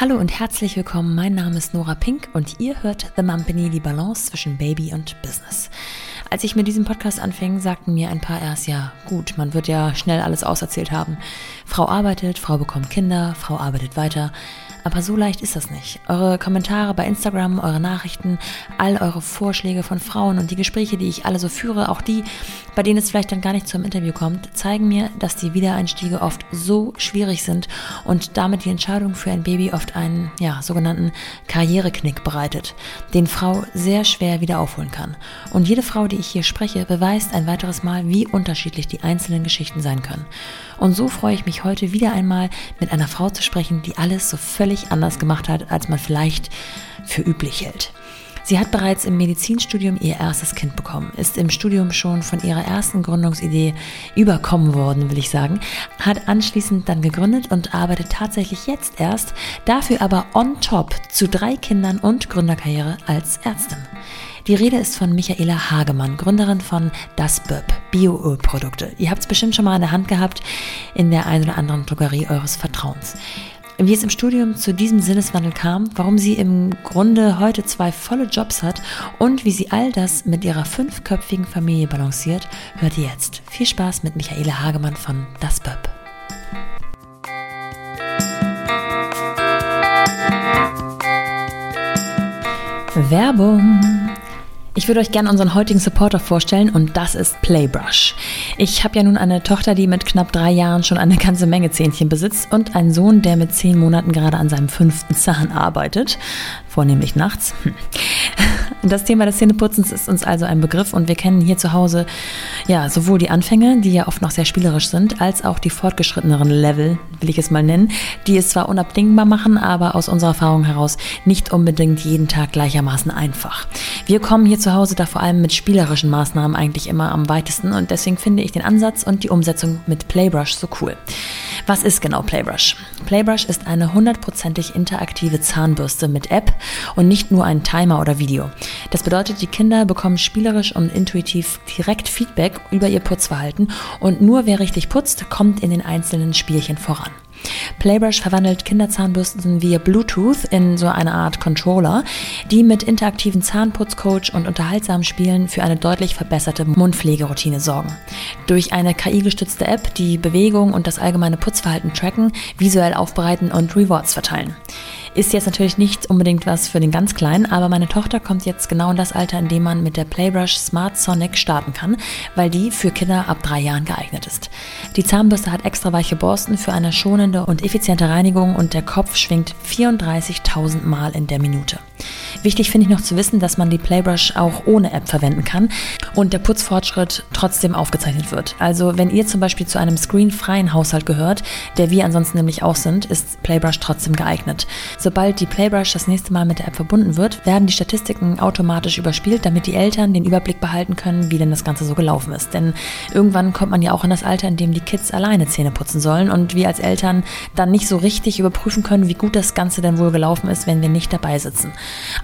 Hallo und herzlich willkommen. Mein Name ist Nora Pink und ihr hört The Mumpany, die Balance zwischen Baby und Business. Als ich mit diesem Podcast anfing, sagten mir ein paar erst, ja gut, man wird ja schnell alles auserzählt haben. Frau arbeitet, Frau bekommt Kinder, Frau arbeitet weiter. Aber so leicht ist das nicht. Eure Kommentare bei Instagram, eure Nachrichten, all eure Vorschläge von Frauen und die Gespräche, die ich alle so führe, auch die, bei denen es vielleicht dann gar nicht zum Interview kommt, zeigen mir, dass die Wiedereinstiege oft so schwierig sind und damit die Entscheidung für ein Baby oft einen, ja, sogenannten Karriereknick bereitet, den Frau sehr schwer wieder aufholen kann. Und jede Frau, die ich hier spreche, beweist ein weiteres Mal, wie unterschiedlich die einzelnen Geschichten sein können. Und so freue ich mich heute wieder einmal mit einer Frau zu sprechen, die alles so völlig anders gemacht hat, als man vielleicht für üblich hält. Sie hat bereits im Medizinstudium ihr erstes Kind bekommen, ist im Studium schon von ihrer ersten Gründungsidee überkommen worden, will ich sagen, hat anschließend dann gegründet und arbeitet tatsächlich jetzt erst, dafür aber on top zu drei Kindern und Gründerkarriere als Ärztin. Die Rede ist von Michaela Hagemann, Gründerin von Das Böb, Bio-Ölprodukte. Ihr habt es bestimmt schon mal in der Hand gehabt in der einen oder anderen Drogerie eures Vertrauens. Wie es im Studium zu diesem Sinneswandel kam, warum sie im Grunde heute zwei volle Jobs hat und wie sie all das mit ihrer fünfköpfigen Familie balanciert, hört ihr jetzt. Viel Spaß mit Michaela Hagemann von Das Böb. Werbung ich würde euch gerne unseren heutigen Supporter vorstellen und das ist Playbrush. Ich habe ja nun eine Tochter, die mit knapp drei Jahren schon eine ganze Menge Zähnchen besitzt und einen Sohn, der mit zehn Monaten gerade an seinem fünften Zahn arbeitet, vornehmlich nachts. Das Thema des Zähneputzens ist uns also ein Begriff und wir kennen hier zu Hause ja sowohl die Anfänge, die ja oft noch sehr spielerisch sind, als auch die fortgeschritteneren Level, will ich es mal nennen, die es zwar unabdingbar machen, aber aus unserer Erfahrung heraus nicht unbedingt jeden Tag gleichermaßen einfach. Wir kommen hier zu Hause da vor allem mit spielerischen Maßnahmen eigentlich immer am weitesten und deswegen finde ich den Ansatz und die Umsetzung mit Playbrush so cool. Was ist genau Playbrush? Playbrush ist eine hundertprozentig interaktive Zahnbürste mit App und nicht nur ein Timer oder Video. Das bedeutet, die Kinder bekommen spielerisch und intuitiv direkt Feedback über ihr Putzverhalten und nur wer richtig putzt, kommt in den einzelnen Spielchen voran. Playbrush verwandelt Kinderzahnbürsten via Bluetooth in so eine Art Controller, die mit interaktiven Zahnputzcoach und unterhaltsamen Spielen für eine deutlich verbesserte Mundpflegeroutine sorgen. Durch eine KI-gestützte App, die Bewegung und das allgemeine Putzverhalten tracken, visuell aufbereiten und Rewards verteilen. Ist jetzt natürlich nicht unbedingt was für den ganz Kleinen, aber meine Tochter kommt jetzt genau in das Alter, in dem man mit der Playbrush Smart Sonic starten kann, weil die für Kinder ab drei Jahren geeignet ist. Die Zahnbürste hat extra weiche Borsten für eine schonende und effiziente Reinigung und der Kopf schwingt 34.000 Mal in der Minute. Wichtig finde ich noch zu wissen, dass man die Playbrush auch ohne App verwenden kann und der Putzfortschritt trotzdem aufgezeichnet wird. Also wenn ihr zum Beispiel zu einem screenfreien Haushalt gehört, der wir ansonsten nämlich auch sind, ist Playbrush trotzdem geeignet. Sobald die Playbrush das nächste Mal mit der App verbunden wird, werden die Statistiken automatisch überspielt, damit die Eltern den Überblick behalten können, wie denn das Ganze so gelaufen ist. Denn irgendwann kommt man ja auch in das Alter, in dem die Kids alleine Zähne putzen sollen und wir als Eltern dann nicht so richtig überprüfen können, wie gut das Ganze denn wohl gelaufen ist, wenn wir nicht dabei sitzen.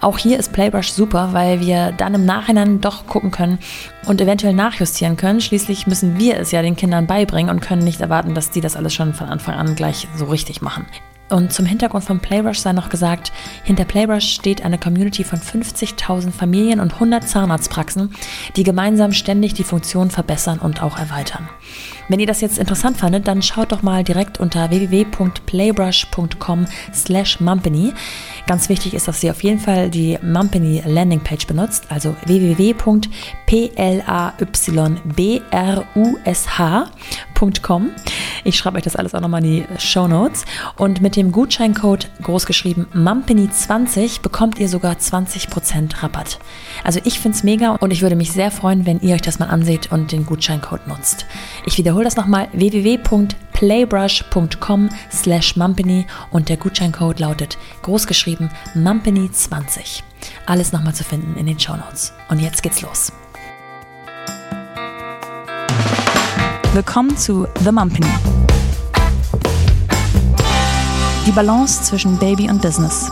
Auch hier ist Playbrush super, weil wir dann im Nachhinein doch gucken können und eventuell nachjustieren können. Schließlich müssen wir es ja den Kindern beibringen und können nicht erwarten, dass die das alles schon von Anfang an gleich so richtig machen. Und zum Hintergrund von Playbrush sei noch gesagt, hinter Playbrush steht eine Community von 50.000 Familien und 100 Zahnarztpraxen, die gemeinsam ständig die Funktion verbessern und auch erweitern. Wenn ihr das jetzt interessant fandet, dann schaut doch mal direkt unter www.playbrush.com slash mumpany. Ganz wichtig ist, dass ihr auf jeden Fall die Mumpany Landingpage benutzt, also www.playbrush.com. Ich schreibe euch das alles auch nochmal in die Show Notes. Und mit dem Gutscheincode großgeschrieben Mumpany20 bekommt ihr sogar 20% Rabatt. Also ich finde es mega und ich würde mich sehr freuen, wenn ihr euch das mal anseht und den Gutscheincode nutzt. Ich wiederhole das nochmal www.playbrush.com slash Mumpany und der Gutscheincode lautet großgeschrieben Mumpany20. Alles nochmal zu finden in den Show Notes. Und jetzt geht's los. Willkommen zu The Mumpany. Die Balance zwischen Baby und Business.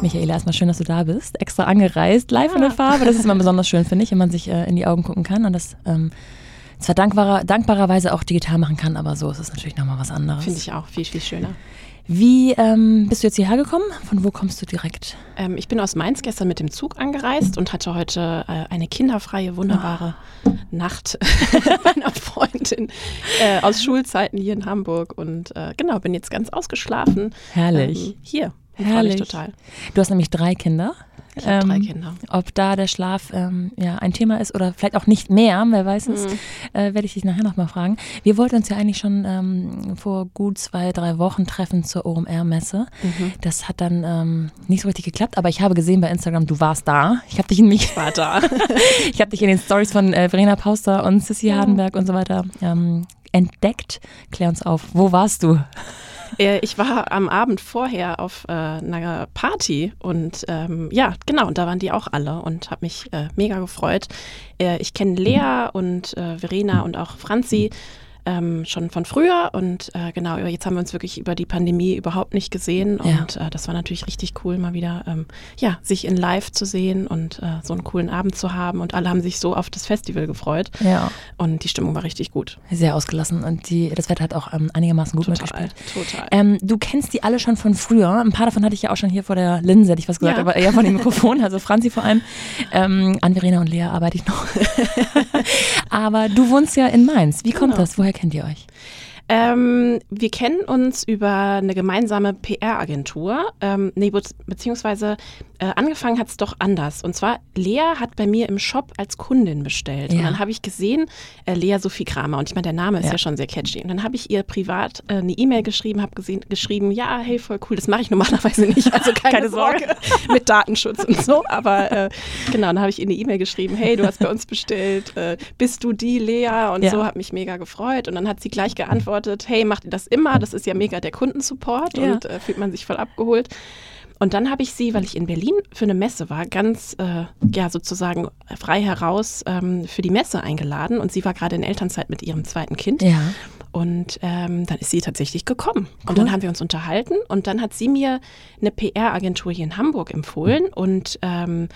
Michaela, erstmal schön, dass du da bist. Extra angereist, live ja. in der Farbe. Das ist immer besonders schön, finde ich, wenn man sich äh, in die Augen gucken kann und das ähm, zwar dankbarer, dankbarerweise auch digital machen kann, aber so ist es natürlich nochmal was anderes. Finde ich auch viel, viel schöner. Wie ähm, bist du jetzt hierher gekommen? Von wo kommst du direkt? Ähm, ich bin aus Mainz gestern mit dem Zug angereist und hatte heute äh, eine kinderfreie, wunderbare oh. Nacht bei einer Freundin äh, aus Schulzeiten hier in Hamburg. Und äh, genau, bin jetzt ganz ausgeschlafen. Herrlich. Ähm, hier. Herrlich. total. Du hast nämlich drei Kinder. Ich habe ähm, drei Kinder. Ob da der Schlaf ähm, ja, ein Thema ist oder vielleicht auch nicht mehr, wer weiß es, mhm. äh, werde ich dich nachher nochmal fragen. Wir wollten uns ja eigentlich schon ähm, vor gut zwei, drei Wochen treffen zur OMR-Messe. Mhm. Das hat dann ähm, nicht so richtig geklappt, aber ich habe gesehen bei Instagram, du warst da. Ich habe dich in mich. war da. ich habe dich in den Stories von äh, Verena Pauster und Sissy ja. Hardenberg und so weiter ähm, entdeckt. Klär uns auf, wo warst du? Äh, ich war am Abend vorher auf äh, einer Party und ähm, ja, genau, und da waren die auch alle und habe mich äh, mega gefreut. Äh, ich kenne Lea und äh, Verena und auch Franzi ähm, schon von früher. Und äh, genau, jetzt haben wir uns wirklich über die Pandemie überhaupt nicht gesehen. Und äh, das war natürlich richtig cool, mal wieder ähm, ja, sich in live zu sehen und äh, so einen coolen Abend zu haben. Und alle haben sich so auf das Festival gefreut. Ja. Und die Stimmung war richtig gut. Sehr ausgelassen. Und die, das Wetter hat auch ähm, einigermaßen gut total, mitgespielt. Total. Ähm, du kennst die alle schon von früher. Ein paar davon hatte ich ja auch schon hier vor der Linse, hätte ich was gesagt, ja. aber eher von dem Mikrofon. Also Franzi vor allem. Ähm, an Verena und Lea arbeite ich noch. aber du wohnst ja in Mainz. Wie kommt genau. das? Woher kennt ihr euch? Ähm, wir kennen uns über eine gemeinsame PR-Agentur. Ähm, nee, beziehungsweise äh, angefangen hat es doch anders. Und zwar, Lea hat bei mir im Shop als Kundin bestellt. Ja. Und dann habe ich gesehen, äh, Lea Sophie Kramer. Und ich meine, der Name ist ja. ja schon sehr catchy. Und dann habe ich ihr privat äh, eine E-Mail geschrieben, habe geschrieben, ja, hey, voll cool, das mache ich normalerweise nicht. Also keine, keine Sorge mit Datenschutz und so. Aber äh, genau, dann habe ich ihr eine E-Mail geschrieben, hey, du hast bei uns bestellt, äh, bist du die Lea? Und ja. so, hat mich mega gefreut. Und dann hat sie gleich geantwortet, geantwortet, hey, macht ihr das immer? Das ist ja mega der Kundensupport ja. und äh, fühlt man sich voll abgeholt. Und dann habe ich sie, weil ich in Berlin für eine Messe war, ganz äh, ja sozusagen frei heraus ähm, für die Messe eingeladen. Und sie war gerade in Elternzeit mit ihrem zweiten Kind. Ja. Und ähm, dann ist sie tatsächlich gekommen. Cool. Und dann haben wir uns unterhalten. Und dann hat sie mir eine PR-Agentur hier in Hamburg empfohlen. Und ähm,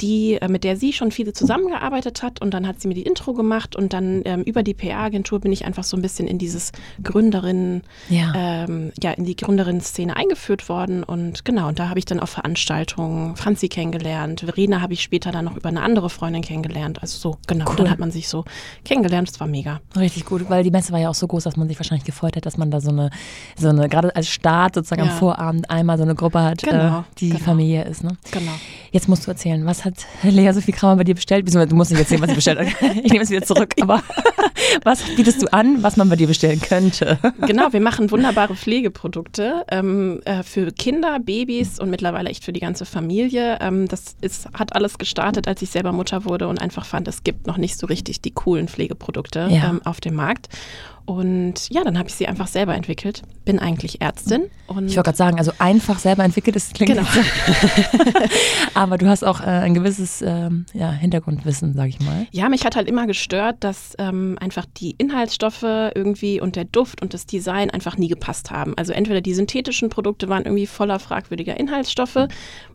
die, äh, mit der sie schon viele zusammengearbeitet hat und dann hat sie mir die Intro gemacht und dann ähm, über die PR-Agentur bin ich einfach so ein bisschen in dieses Gründerinnen, ja, ähm, ja in die Gründerinnen-Szene eingeführt worden und genau, und da habe ich dann auf Veranstaltungen Franzi kennengelernt, Verena habe ich später dann noch über eine andere Freundin kennengelernt, also so, genau, cool. dann hat man sich so kennengelernt, das war mega. Richtig gut, weil die Messe war ja auch so groß, dass man sich wahrscheinlich gefreut hat, dass man da so eine, so eine, gerade als Start sozusagen ja. am Vorabend einmal so eine Gruppe hat, genau, äh, die genau. Familie ist, ne? Genau. Jetzt musst du erzählen, was hat Lea Sophie Kramer bei dir bestellt? Du musst nicht erzählen, was sie bestellt hat. Ich nehme es wieder zurück. Aber was bietest du an, was man bei dir bestellen könnte? Genau, wir machen wunderbare Pflegeprodukte ähm, äh, für Kinder, Babys und mittlerweile echt für die ganze Familie. Ähm, das ist, hat alles gestartet, als ich selber Mutter wurde und einfach fand, es gibt noch nicht so richtig die coolen Pflegeprodukte ja. ähm, auf dem Markt. Und ja, dann habe ich sie einfach selber entwickelt. Bin eigentlich Ärztin. Und ich wollte gerade sagen, also einfach selber entwickelt, das klingt genau. Aber du hast auch äh, ein gewisses ähm, ja, Hintergrundwissen, sage ich mal. Ja, mich hat halt immer gestört, dass ähm, einfach die Inhaltsstoffe irgendwie und der Duft und das Design einfach nie gepasst haben. Also entweder die synthetischen Produkte waren irgendwie voller fragwürdiger Inhaltsstoffe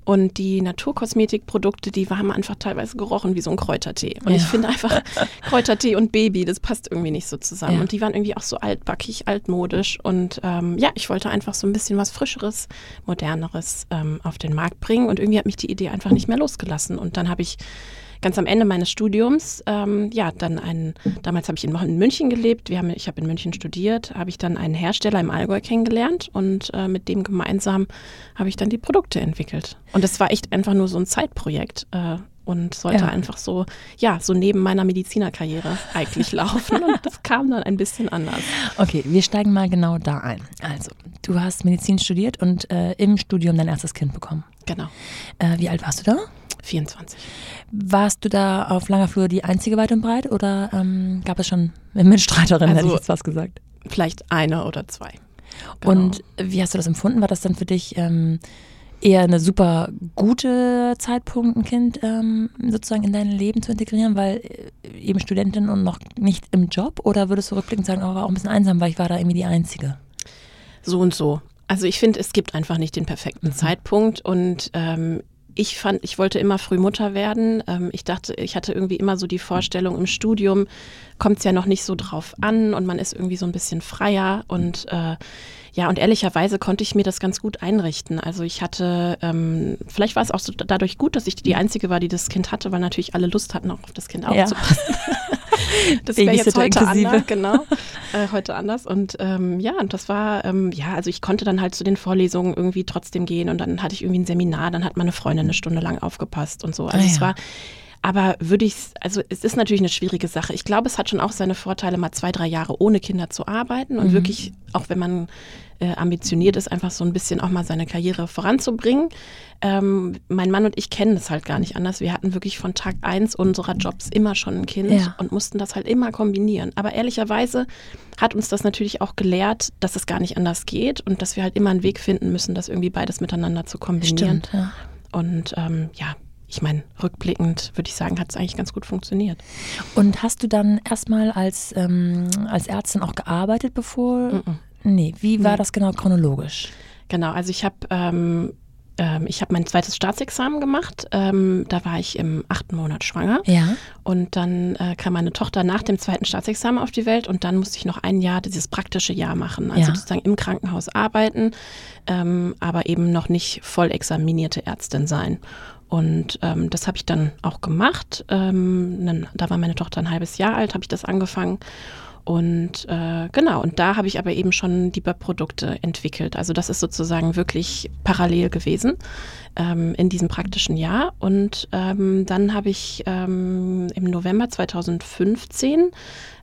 und die Naturkosmetikprodukte, die haben einfach teilweise gerochen wie so ein Kräutertee. Und ja. ich finde einfach Kräutertee und Baby, das passt irgendwie nicht so zusammen. Ja. Und die waren irgendwie auch so altbackig, altmodisch. Und ähm, ja, ich wollte einfach so ein bisschen was Frischeres, Moderneres ähm, auf den Markt bringen. Und irgendwie hat mich die Idee einfach nicht mehr losgelassen. Und dann habe ich ganz am Ende meines Studiums, ähm, ja, dann einen, damals habe ich in, in, München gelebt, wir haben, ich habe in München studiert, habe ich dann einen Hersteller im Allgäu kennengelernt und äh, mit dem gemeinsam habe ich dann die Produkte entwickelt. Und es war echt einfach nur so ein Zeitprojekt. Äh, und sollte ja. einfach so, ja, so neben meiner Medizinerkarriere eigentlich laufen. Und das kam dann ein bisschen anders. Okay, wir steigen mal genau da ein. Also, du hast Medizin studiert und äh, im Studium dein erstes Kind bekommen. Genau. Äh, wie alt warst du da? 24. Warst du da auf langer Flur die einzige weit und breit oder ähm, gab es schon Mitstreiterinnen, also, hätte ich jetzt was gesagt? Vielleicht eine oder zwei. Genau. Und wie hast du das empfunden? War das dann für dich ähm, eher eine super gute Zeitpunkt, ein Kind ähm, sozusagen in dein Leben zu integrieren, weil äh, eben Studentin und noch nicht im Job? Oder würdest du rückblickend sagen, oh, war auch ein bisschen einsam, weil ich war da irgendwie die Einzige? So und so. Also ich finde, es gibt einfach nicht den perfekten mhm. Zeitpunkt und ähm, ich fand, ich wollte immer früh Mutter werden. Ähm, ich dachte, ich hatte irgendwie immer so die Vorstellung, im Studium kommt es ja noch nicht so drauf an und man ist irgendwie so ein bisschen freier und äh, ja, und ehrlicherweise konnte ich mir das ganz gut einrichten. Also ich hatte, ähm, vielleicht war es auch so dadurch gut, dass ich die Einzige war, die das Kind hatte, weil natürlich alle Lust hatten, auch auf das Kind aufzupassen. Ja. das wäre jetzt heute inklusive. anders, genau. Äh, heute anders. Und ähm, ja, und das war, ähm, ja, also ich konnte dann halt zu den Vorlesungen irgendwie trotzdem gehen und dann hatte ich irgendwie ein Seminar, dann hat meine Freundin eine Stunde lang aufgepasst und so. Also ah, es ja. war aber würde ich, also es ist natürlich eine schwierige Sache. Ich glaube, es hat schon auch seine Vorteile, mal zwei, drei Jahre ohne Kinder zu arbeiten und mhm. wirklich, auch wenn man äh, ambitioniert ist, einfach so ein bisschen auch mal seine Karriere voranzubringen. Ähm, mein Mann und ich kennen das halt gar nicht anders. Wir hatten wirklich von Tag eins unserer Jobs immer schon ein Kind ja. und mussten das halt immer kombinieren. Aber ehrlicherweise hat uns das natürlich auch gelehrt, dass es gar nicht anders geht und dass wir halt immer einen Weg finden müssen, das irgendwie beides miteinander zu kombinieren. Stimmt, ja. Und ähm, ja, ich meine, rückblickend würde ich sagen, hat es eigentlich ganz gut funktioniert. Und hast du dann erstmal als, ähm, als Ärztin auch gearbeitet, bevor? Mm -mm. Nee, wie war nee. das genau chronologisch? Genau, also ich habe ähm, ähm, ich habe mein zweites Staatsexamen gemacht. Ähm, da war ich im achten Monat schwanger. Ja. Und dann äh, kam meine Tochter nach dem zweiten Staatsexamen auf die Welt und dann musste ich noch ein Jahr dieses praktische Jahr machen. Also ja. sozusagen im Krankenhaus arbeiten, ähm, aber eben noch nicht voll examinierte Ärztin sein. Und ähm, das habe ich dann auch gemacht. Ähm, da war meine Tochter ein halbes Jahr alt, habe ich das angefangen. Und äh, genau, und da habe ich aber eben schon die Produkte entwickelt. Also das ist sozusagen wirklich parallel gewesen ähm, in diesem praktischen Jahr. Und ähm, dann habe ich ähm, im November 2015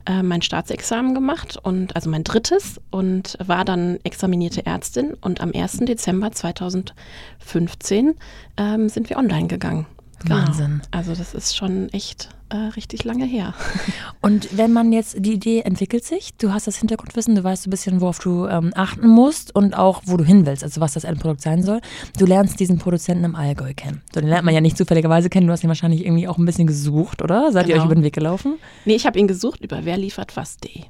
äh, mein Staatsexamen gemacht und also mein drittes und war dann examinierte Ärztin. Und am 1. Dezember 2015 ähm, sind wir online gegangen. Genau. Wahnsinn. Also das ist schon echt äh, richtig lange her. Und wenn man jetzt, die Idee entwickelt sich, du hast das Hintergrundwissen, du weißt ein bisschen, worauf du ähm, achten musst und auch, wo du hin willst, also was das Endprodukt sein soll. Du lernst diesen Produzenten im Allgäu kennen. So, den lernt man ja nicht zufälligerweise kennen, du hast ihn wahrscheinlich irgendwie auch ein bisschen gesucht, oder? Seid genau. ihr euch über den Weg gelaufen? Nee, ich habe ihn gesucht über wer liefert was.de.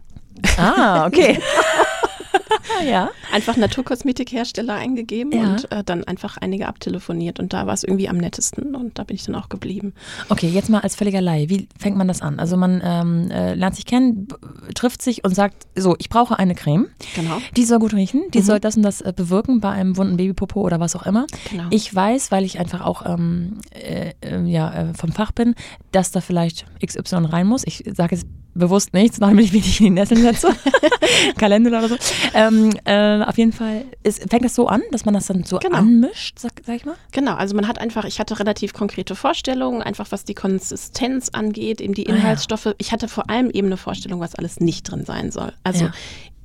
Ah, okay. ja. Einfach Naturkosmetikhersteller eingegeben ja. und äh, dann einfach einige abtelefoniert. Und da war es irgendwie am nettesten und da bin ich dann auch geblieben. Okay, jetzt mal als völliger Laie. Wie fängt man das an? Also man ähm, äh, lernt sich kennen, trifft sich und sagt, so, ich brauche eine Creme. Genau. Die soll gut riechen, die mhm. soll das und das äh, bewirken bei einem wunden Babypopo oder was auch immer. Genau. Ich weiß, weil ich einfach auch ähm, äh, äh, ja, äh, vom Fach bin, dass da vielleicht XY rein muss. Ich sage jetzt bewusst nichts, damit ich mich nicht in die Nesseln setze. Kalender oder so. Ähm, äh, auf jeden Fall ist, fängt das so an, dass man das dann so genau. anmischt, sag, sag, ich mal? Genau, also man hat einfach, ich hatte relativ konkrete Vorstellungen, einfach was die Konsistenz angeht, eben die Inhaltsstoffe. Ah, ja. Ich hatte vor allem eben eine Vorstellung, was alles nicht drin sein soll. Also ja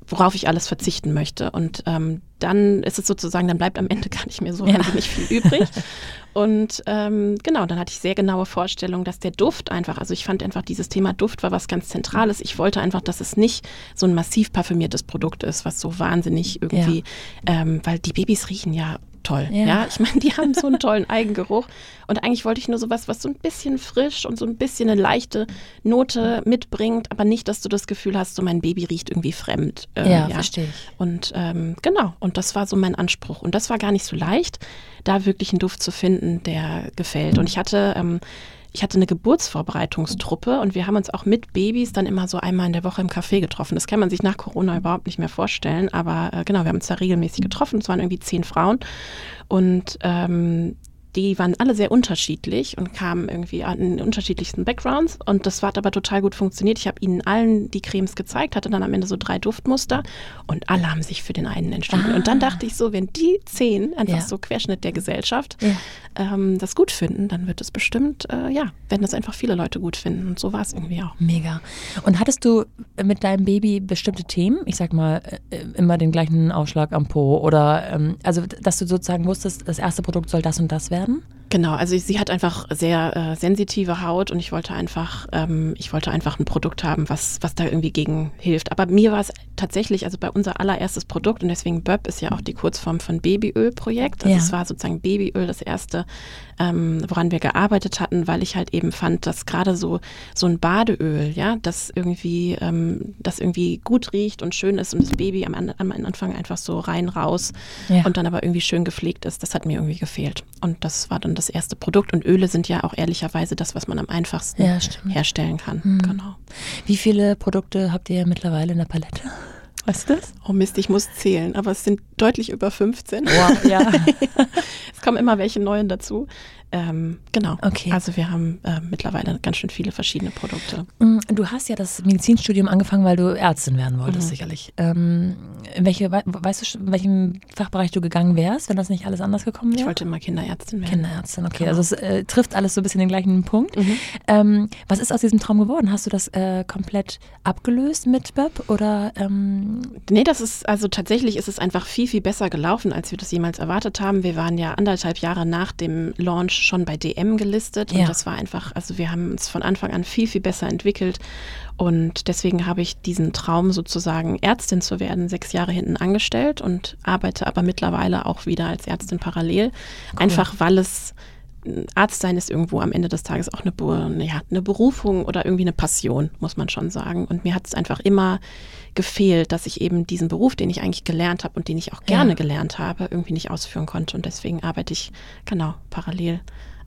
worauf ich alles verzichten möchte. Und ähm, dann ist es sozusagen, dann bleibt am Ende gar nicht mehr so ja. wahnsinnig viel übrig. Und ähm, genau, dann hatte ich sehr genaue Vorstellungen, dass der Duft einfach, also ich fand einfach dieses Thema Duft war was ganz Zentrales. Ich wollte einfach, dass es nicht so ein massiv parfümiertes Produkt ist, was so wahnsinnig irgendwie, ja. ähm, weil die Babys riechen ja toll. Ja, ja? ich meine, die haben so einen tollen Eigengeruch. Und eigentlich wollte ich nur sowas, was so ein bisschen frisch und so ein bisschen eine leichte Note mitbringt, aber nicht, dass du das Gefühl hast, so mein Baby riecht irgendwie fremd. Äh, ja, ja, verstehe ich. Und ähm, genau, und das war so mein Anspruch. Und das war gar nicht so leicht, da wirklich einen Duft zu finden, der gefällt. Und ich hatte ähm, ich hatte eine Geburtsvorbereitungstruppe und wir haben uns auch mit Babys dann immer so einmal in der Woche im Café getroffen. Das kann man sich nach Corona überhaupt nicht mehr vorstellen, aber äh, genau, wir haben uns da regelmäßig getroffen. Es waren irgendwie zehn Frauen und ähm, die waren alle sehr unterschiedlich und kamen irgendwie in unterschiedlichsten Backgrounds. Und das hat aber total gut funktioniert. Ich habe ihnen allen die Cremes gezeigt, hatte dann am Ende so drei Duftmuster und alle haben sich für den einen entschieden. Ah. Und dann dachte ich so, wenn die zehn, einfach ja. so Querschnitt der Gesellschaft, ja. ähm, das gut finden, dann wird es bestimmt, äh, ja, werden das einfach viele Leute gut finden. Und so war es irgendwie auch. Mega. Und hattest du mit deinem Baby bestimmte Themen? Ich sag mal, äh, immer den gleichen Ausschlag am Po oder, ähm, also, dass du sozusagen wusstest, das erste Produkt soll das und das werden? Werden? Genau, also sie hat einfach sehr äh, sensitive Haut und ich wollte einfach, ähm, ich wollte einfach ein Produkt haben, was, was da irgendwie gegen hilft. Aber mir war es tatsächlich, also bei unser allererstes Produkt und deswegen BÖP ist ja auch die Kurzform von Babyöl-Projekt. Also ja. es war sozusagen Babyöl das erste ähm, woran wir gearbeitet hatten, weil ich halt eben fand, dass gerade so, so ein Badeöl, ja, das irgendwie, ähm, das irgendwie gut riecht und schön ist und das Baby am, am Anfang einfach so rein raus ja. und dann aber irgendwie schön gepflegt ist, das hat mir irgendwie gefehlt. Und das war dann das erste Produkt. Und Öle sind ja auch ehrlicherweise das, was man am einfachsten ja, herstellen kann. Mhm. Genau. Wie viele Produkte habt ihr mittlerweile in der Palette? Weißt du das? Oh Mist, ich muss zählen, aber es sind deutlich über 15. Wow, ja. es kommen immer welche neuen dazu. Ähm, genau. Okay. Also wir haben äh, mittlerweile ganz schön viele verschiedene Produkte. Mm, du hast ja das Medizinstudium angefangen, weil du Ärztin werden wolltest, mhm. sicherlich. Ähm, welche, weißt du, in welchem Fachbereich du gegangen wärst, wenn das nicht alles anders gekommen wäre? Ich wollte immer Kinderärztin werden. Kinderärztin, okay. Genau. Also es äh, trifft alles so ein bisschen den gleichen Punkt. Mhm. Ähm, was ist aus diesem Traum geworden? Hast du das äh, komplett abgelöst mit BÖP oder? Ähm nee, das ist, also tatsächlich ist es einfach viel, viel besser gelaufen, als wir das jemals erwartet haben. Wir waren ja anderthalb Jahre nach dem Launch schon bei DM gelistet ja. und das war einfach, also wir haben uns von Anfang an viel, viel besser entwickelt und deswegen habe ich diesen Traum sozusagen Ärztin zu werden sechs Jahre hinten angestellt und arbeite aber mittlerweile auch wieder als Ärztin parallel, cool. einfach weil es Arzt sein ist irgendwo am Ende des Tages auch eine, ja, eine Berufung oder irgendwie eine Passion, muss man schon sagen. Und mir hat es einfach immer gefehlt, dass ich eben diesen Beruf, den ich eigentlich gelernt habe und den ich auch gerne ja. gelernt habe, irgendwie nicht ausführen konnte. Und deswegen arbeite ich genau parallel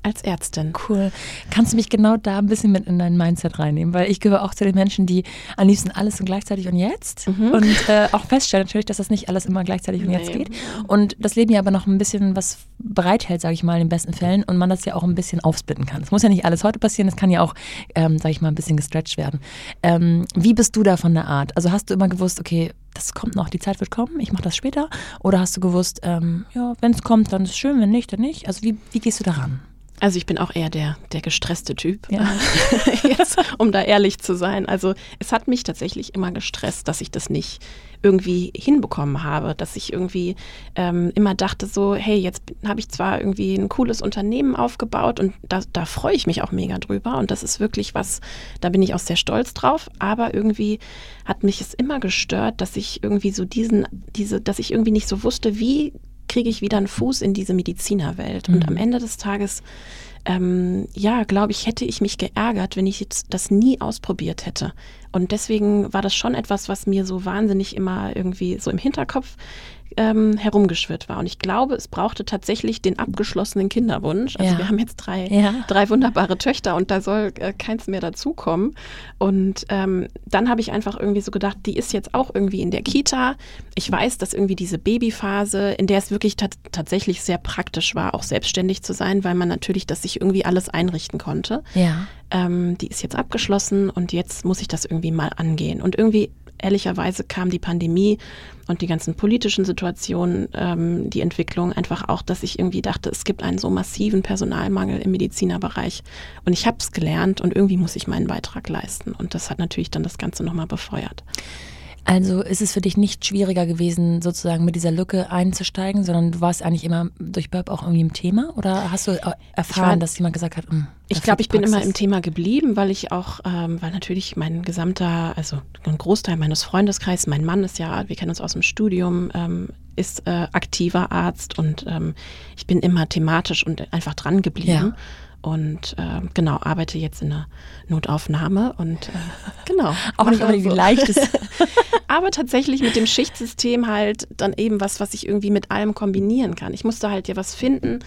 als Ärztin. Cool. Kannst du mich genau da ein bisschen mit in dein Mindset reinnehmen? Weil ich gehöre auch zu den Menschen, die am liebsten alles und gleichzeitig und jetzt. Mhm. Und äh, auch feststellen natürlich, dass das nicht alles immer gleichzeitig und nee. jetzt geht. Und das Leben ja aber noch ein bisschen was bereithält, sage ich mal, in den besten Fällen. Und man das ja auch ein bisschen aufsplitten kann. Es muss ja nicht alles heute passieren, es kann ja auch, ähm, sage ich mal, ein bisschen gestretched werden. Ähm, wie bist du da von der Art? Also hast du immer gewusst, okay, das kommt noch, die Zeit wird kommen, ich mache das später? Oder hast du gewusst, ähm, ja, wenn es kommt, dann ist es schön, wenn nicht, dann nicht? Also wie, wie gehst du daran? Also ich bin auch eher der, der gestresste Typ, ja. Jetzt, um da ehrlich zu sein. Also es hat mich tatsächlich immer gestresst, dass ich das nicht irgendwie hinbekommen habe, dass ich irgendwie ähm, immer dachte so, hey, jetzt habe ich zwar irgendwie ein cooles Unternehmen aufgebaut und da, da freue ich mich auch mega drüber und das ist wirklich was, da bin ich auch sehr stolz drauf, aber irgendwie hat mich es immer gestört, dass ich irgendwie so diesen, diese, dass ich irgendwie nicht so wusste, wie kriege ich wieder einen Fuß in diese Medizinerwelt. Mhm. Und am Ende des Tages, ähm, ja, glaube ich, hätte ich mich geärgert, wenn ich jetzt das nie ausprobiert hätte. Und deswegen war das schon etwas, was mir so wahnsinnig immer irgendwie so im Hinterkopf ähm, herumgeschwirrt war. Und ich glaube, es brauchte tatsächlich den abgeschlossenen Kinderwunsch. Also ja. wir haben jetzt drei, ja. drei wunderbare Töchter und da soll äh, keins mehr dazukommen. Und ähm, dann habe ich einfach irgendwie so gedacht, die ist jetzt auch irgendwie in der Kita. Ich weiß, dass irgendwie diese Babyphase, in der es wirklich tatsächlich sehr praktisch war, auch selbstständig zu sein, weil man natürlich das sich irgendwie alles einrichten konnte. Ja. Ähm, die ist jetzt abgeschlossen und jetzt muss ich das irgendwie mal angehen. Und irgendwie ehrlicherweise kam die Pandemie und die ganzen politischen Situationen, ähm, die Entwicklung einfach auch, dass ich irgendwie dachte, es gibt einen so massiven Personalmangel im Medizinerbereich und ich habe es gelernt und irgendwie muss ich meinen Beitrag leisten und das hat natürlich dann das Ganze nochmal befeuert. Also ist es für dich nicht schwieriger gewesen, sozusagen mit dieser Lücke einzusteigen, sondern du warst eigentlich immer durch Burp auch irgendwie im Thema? Oder hast du erfahren, war, dass jemand gesagt hat, hm, ich glaube, ich bin immer im Thema geblieben, weil ich auch, ähm, weil natürlich mein gesamter, also ein Großteil meines Freundeskreises, mein Mann ist ja, wir kennen uns aus dem Studium, ähm, ist äh, aktiver Arzt und ähm, ich bin immer thematisch und einfach dran geblieben. Ja und äh, genau, arbeite jetzt in einer Notaufnahme und äh, genau. Auch nicht unbedingt so. die leichteste. Aber tatsächlich mit dem Schichtsystem halt dann eben was, was ich irgendwie mit allem kombinieren kann. Ich musste halt ja was finden,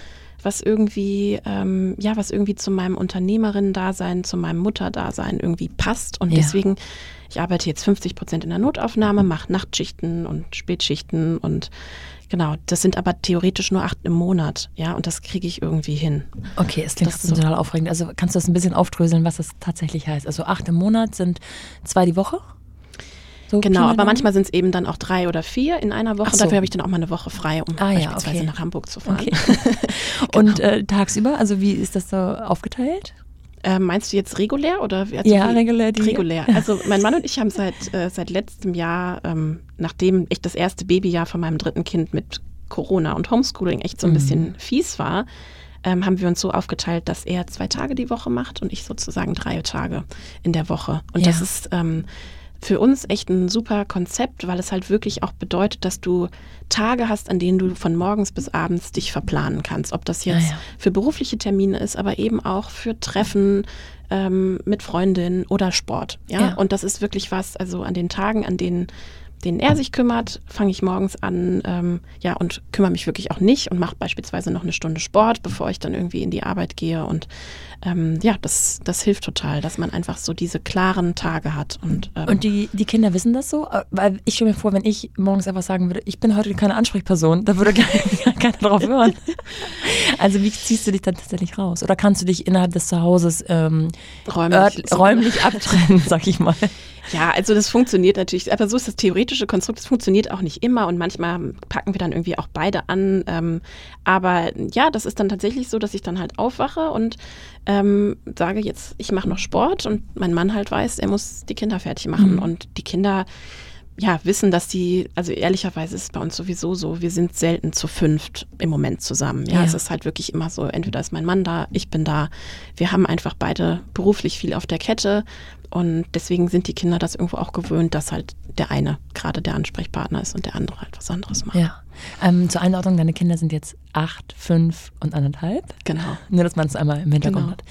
was irgendwie, ähm, ja, was irgendwie zu meinem Unternehmerinnen-Dasein, zu meinem Mutter-Dasein irgendwie passt. Und ja. deswegen, ich arbeite jetzt 50 Prozent in der Notaufnahme, mache Nachtschichten und Spätschichten und Genau, das sind aber theoretisch nur acht im Monat, ja, und das kriege ich irgendwie hin. Okay, es klingt so. total aufregend. Also kannst du das ein bisschen aufdröseln, was das tatsächlich heißt? Also acht im Monat sind zwei die Woche? So genau, aber manchmal sind es eben dann auch drei oder vier in einer Woche. So. Dafür habe ich dann auch mal eine Woche frei, um ah, beispielsweise ja, okay. nach Hamburg zu fahren. Okay. genau. Und äh, tagsüber, also wie ist das so aufgeteilt? Äh, meinst du jetzt regulär oder? Also ja, regulär. Die, regulär. Also mein Mann und ich haben seit, äh, seit letztem Jahr, ähm, nachdem ich das erste Babyjahr von meinem dritten Kind mit Corona und Homeschooling echt so ein mhm. bisschen fies war, ähm, haben wir uns so aufgeteilt, dass er zwei Tage die Woche macht und ich sozusagen drei Tage in der Woche. Und ja. das ist ähm, für uns echt ein super Konzept, weil es halt wirklich auch bedeutet, dass du Tage hast, an denen du von morgens bis abends dich verplanen kannst. Ob das jetzt Ah ja. für berufliche Termine ist, aber eben auch für Treffen ähm, mit Freundinnen oder Sport. Ja? Ja. Und das ist wirklich was, also an den Tagen, an denen denen er sich kümmert, fange ich morgens an, ähm, ja, und kümmere mich wirklich auch nicht und mache beispielsweise noch eine Stunde Sport, bevor ich dann irgendwie in die Arbeit gehe. Und ähm, ja, das, das hilft total, dass man einfach so diese klaren Tage hat. Und, ähm, Und die, die Kinder wissen das so? Äh, Weil ich stelle mir vor, wenn ich morgens einfach sagen würde, ich bin heute keine Ansprechperson, da würde keiner, keiner drauf hören. Also wie ziehst du dich dann tatsächlich raus? Oder kannst du dich innerhalb des Zuhauses ähm, räumlich, ört, räumlich abtrennen, sag ich mal? Ja, also das funktioniert natürlich, aber so ist das theoretische Konstrukt, das funktioniert auch nicht immer und manchmal packen wir dann irgendwie auch beide an. Ähm, aber ja, das ist dann tatsächlich so, dass ich dann halt aufwache und ähm, sage jetzt, ich mache noch Sport und mein Mann halt weiß, er muss die Kinder fertig machen Mhm. und die Kinder ja, wissen, dass die, also ehrlicherweise ist es bei uns sowieso so, wir sind selten zu fünft im Moment zusammen. Ja, Ja. es ist halt wirklich immer so, entweder ist mein Mann da, ich bin da. Wir haben einfach beide beruflich viel auf der Kette und deswegen sind die Kinder das irgendwo auch gewöhnt, dass halt der eine gerade der Ansprechpartner ist und der andere halt was anderes macht. Ja. Ähm, zur Einordnung, deine Kinder sind jetzt acht, fünf und anderthalb. Genau. Nur, dass man es einmal im Hintergrund Genau. hat.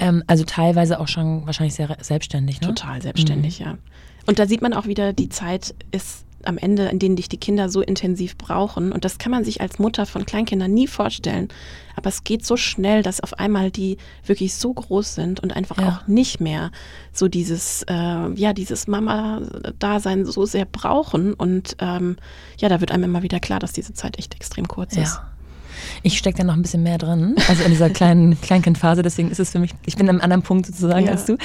Ähm, also teilweise auch schon wahrscheinlich sehr selbstständig, ne? Total selbstständig, ja. Und da sieht man auch wieder, die Zeit ist am Ende, in denen dich die Kinder so intensiv brauchen. Und das kann man sich als Mutter von Kleinkindern nie vorstellen. Aber es geht so schnell, dass auf einmal die wirklich so groß sind und einfach Ja. auch nicht mehr so dieses, äh, ja, dieses Mama-Dasein so sehr brauchen. Und ähm, ja, da wird einem immer wieder klar, dass diese Zeit echt extrem kurz ist. Ich stecke da noch ein bisschen mehr drin, also in dieser kleinen Kleinkindphase, deswegen ist es für mich, ich bin am anderen Punkt sozusagen Ja. als du.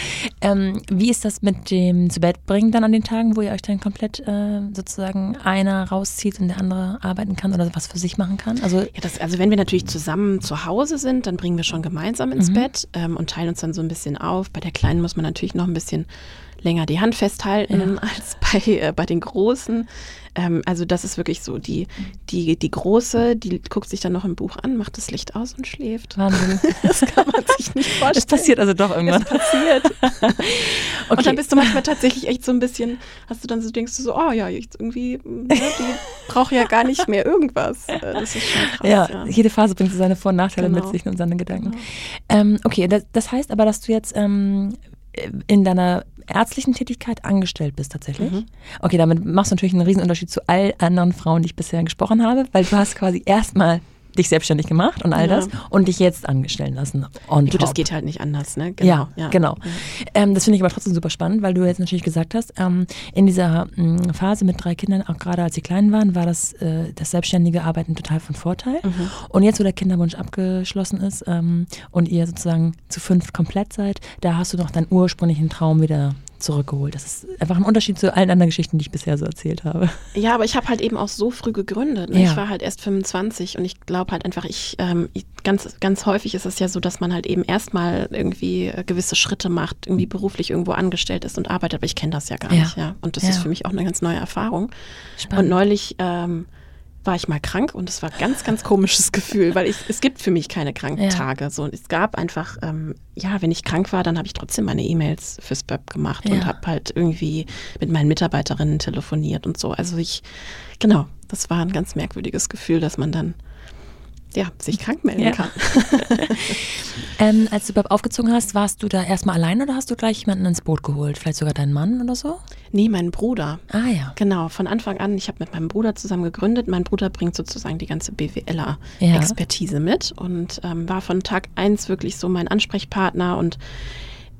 Ähm, wie ist das mit dem zu Bett bringen dann an den Tagen, wo ihr euch dann komplett äh, sozusagen einer rauszieht und der andere arbeiten kann oder was für sich machen kann? Also Ja, das, also wenn wir natürlich zusammen zu Hause sind, dann bringen wir schon gemeinsam ins Mhm. Bett ähm, und teilen uns dann so ein bisschen auf. Bei der Kleinen muss man natürlich noch ein bisschen länger die Hand festhalten als bei, äh, bei den Großen. Ähm, also das ist wirklich so, die, die, die Große, die guckt sich dann noch ein Buch an, macht das Licht aus und schläft. Wahnsinn. Das kann man sich nicht vorstellen. Das passiert also doch irgendwann. Es passiert. Und Okay. dann bist du manchmal tatsächlich echt so ein bisschen, hast du dann so, denkst du so, oh ja, jetzt irgendwie, ne, die braucht ja gar nicht mehr irgendwas. Äh, Das ist schon krass. Ja, ja. jede Phase bringt so seine Vor- und Nachteile Genau. mit sich und seine Gedanken. Ähm, okay, das, das heißt aber, dass du jetzt ähm, in deiner ärztlichen Tätigkeit angestellt bist tatsächlich. Mhm. Okay, damit machst du natürlich einen Riesenunterschied zu all anderen Frauen, die ich bisher gesprochen habe, weil du hast quasi erstmal dich selbstständig gemacht und all Ja. das und dich jetzt angestellt lassen. Gut, das geht halt nicht anders, ne? ja, genau. Ja. Ähm, das finde ich aber trotzdem super spannend, weil du jetzt natürlich gesagt hast, ähm, in dieser mh, Phase mit drei Kindern, auch gerade als sie klein waren, war das, äh, das selbstständige Arbeiten total von Vorteil. Mhm. Und jetzt, wo der Kinderwunsch abgeschlossen ist ähm, und ihr sozusagen zu fünf komplett seid, da hast du noch deinen ursprünglichen Traum wieder zurückgeholt. Das ist einfach ein Unterschied zu allen anderen Geschichten, die ich bisher so erzählt habe. Ja, aber ich habe halt eben auch so früh gegründet. Ne? Ja. Ich war halt erst 25 und ich glaube halt einfach, ich, ähm, ich ganz, ganz häufig ist es ja so, dass man halt eben erstmal irgendwie äh, gewisse Schritte macht, irgendwie beruflich irgendwo angestellt ist und arbeitet, aber ich kenne das ja gar Ja. nicht, ja. Und das Ja. ist für mich auch eine ganz neue Erfahrung. Spannend. Und neulich ähm, war ich mal krank und es war ein ganz, ganz komisches Gefühl, weil ich, es gibt für mich keine Kranktage. So, und es gab einfach, ähm, ja, wenn ich krank war, dann habe ich trotzdem meine E-Mails fürs BEP gemacht Ja. und habe halt irgendwie mit meinen Mitarbeiterinnen telefoniert und so. Also ich, genau, das war ein ganz merkwürdiges Gefühl, dass man dann ja, sich krank melden Ja. kann. Ähm, als du überhaupt aufgezogen hast, warst du da erstmal allein oder hast du gleich jemanden ins Boot geholt? Vielleicht sogar deinen Mann oder so? Nee, mein Bruder. Ah ja. Genau, von Anfang an, ich habe mit meinem Bruder zusammen gegründet. Mein Bruder bringt sozusagen die ganze Ja. BWLer-Expertise mit und ähm, war von Tag eins wirklich so mein Ansprechpartner. Und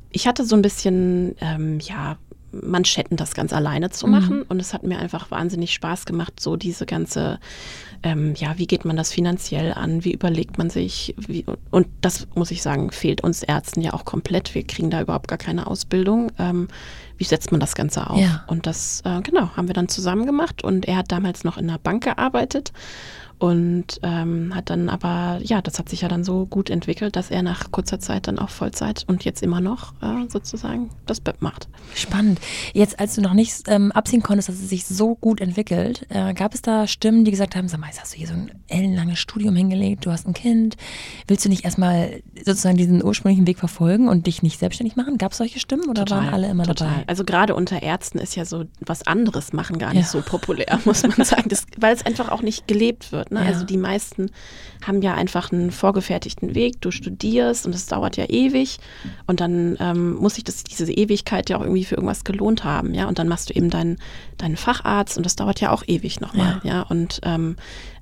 ich hatte so ein bisschen, ähm, ja, Manschetten, das ganz alleine zu Mhm. machen. Und es hat mir einfach wahnsinnig Spaß gemacht, so diese ganze, ähm, ja, wie geht man das finanziell an? Wie überlegt man sich? Wie, und das muss ich sagen, fehlt uns Ärzten ja auch komplett. Wir kriegen da überhaupt gar keine Ausbildung. Ähm, wie setzt man das Ganze auf? Ja. Und das, äh, genau, haben wir dann zusammen gemacht. Und er hat damals noch in einer Bank gearbeitet und ähm, hat dann aber, ja, das hat sich ja dann so gut entwickelt, dass er nach kurzer Zeit dann auch Vollzeit und jetzt immer noch äh, sozusagen das BEP macht. Spannend. Jetzt, als du noch nicht ähm, absehen konntest, dass es sich so gut entwickelt, äh, gab es da Stimmen, die gesagt haben, sag mal, jetzt hast du hier so ein ellenlanges Studium hingelegt, du hast ein Kind, willst du nicht erstmal sozusagen diesen ursprünglichen Weg verfolgen und dich nicht selbstständig machen? Gab es solche Stimmen oder waren alle immer total. dabei? Also gerade unter Ärzten ist ja so was anderes machen gar nicht ja. so populär, muss man sagen, das, weil es einfach auch nicht gelebt wird. Ne? Ja. Also die meisten haben ja einfach einen vorgefertigten Weg. Du studierst und es dauert ja ewig und dann ähm, muss sich das, diese Ewigkeit ja auch irgendwie für irgendwas gelohnt haben, ja. Und dann machst du eben deinen deinen Facharzt und das dauert ja auch ewig nochmal, ja. ja? Und ähm,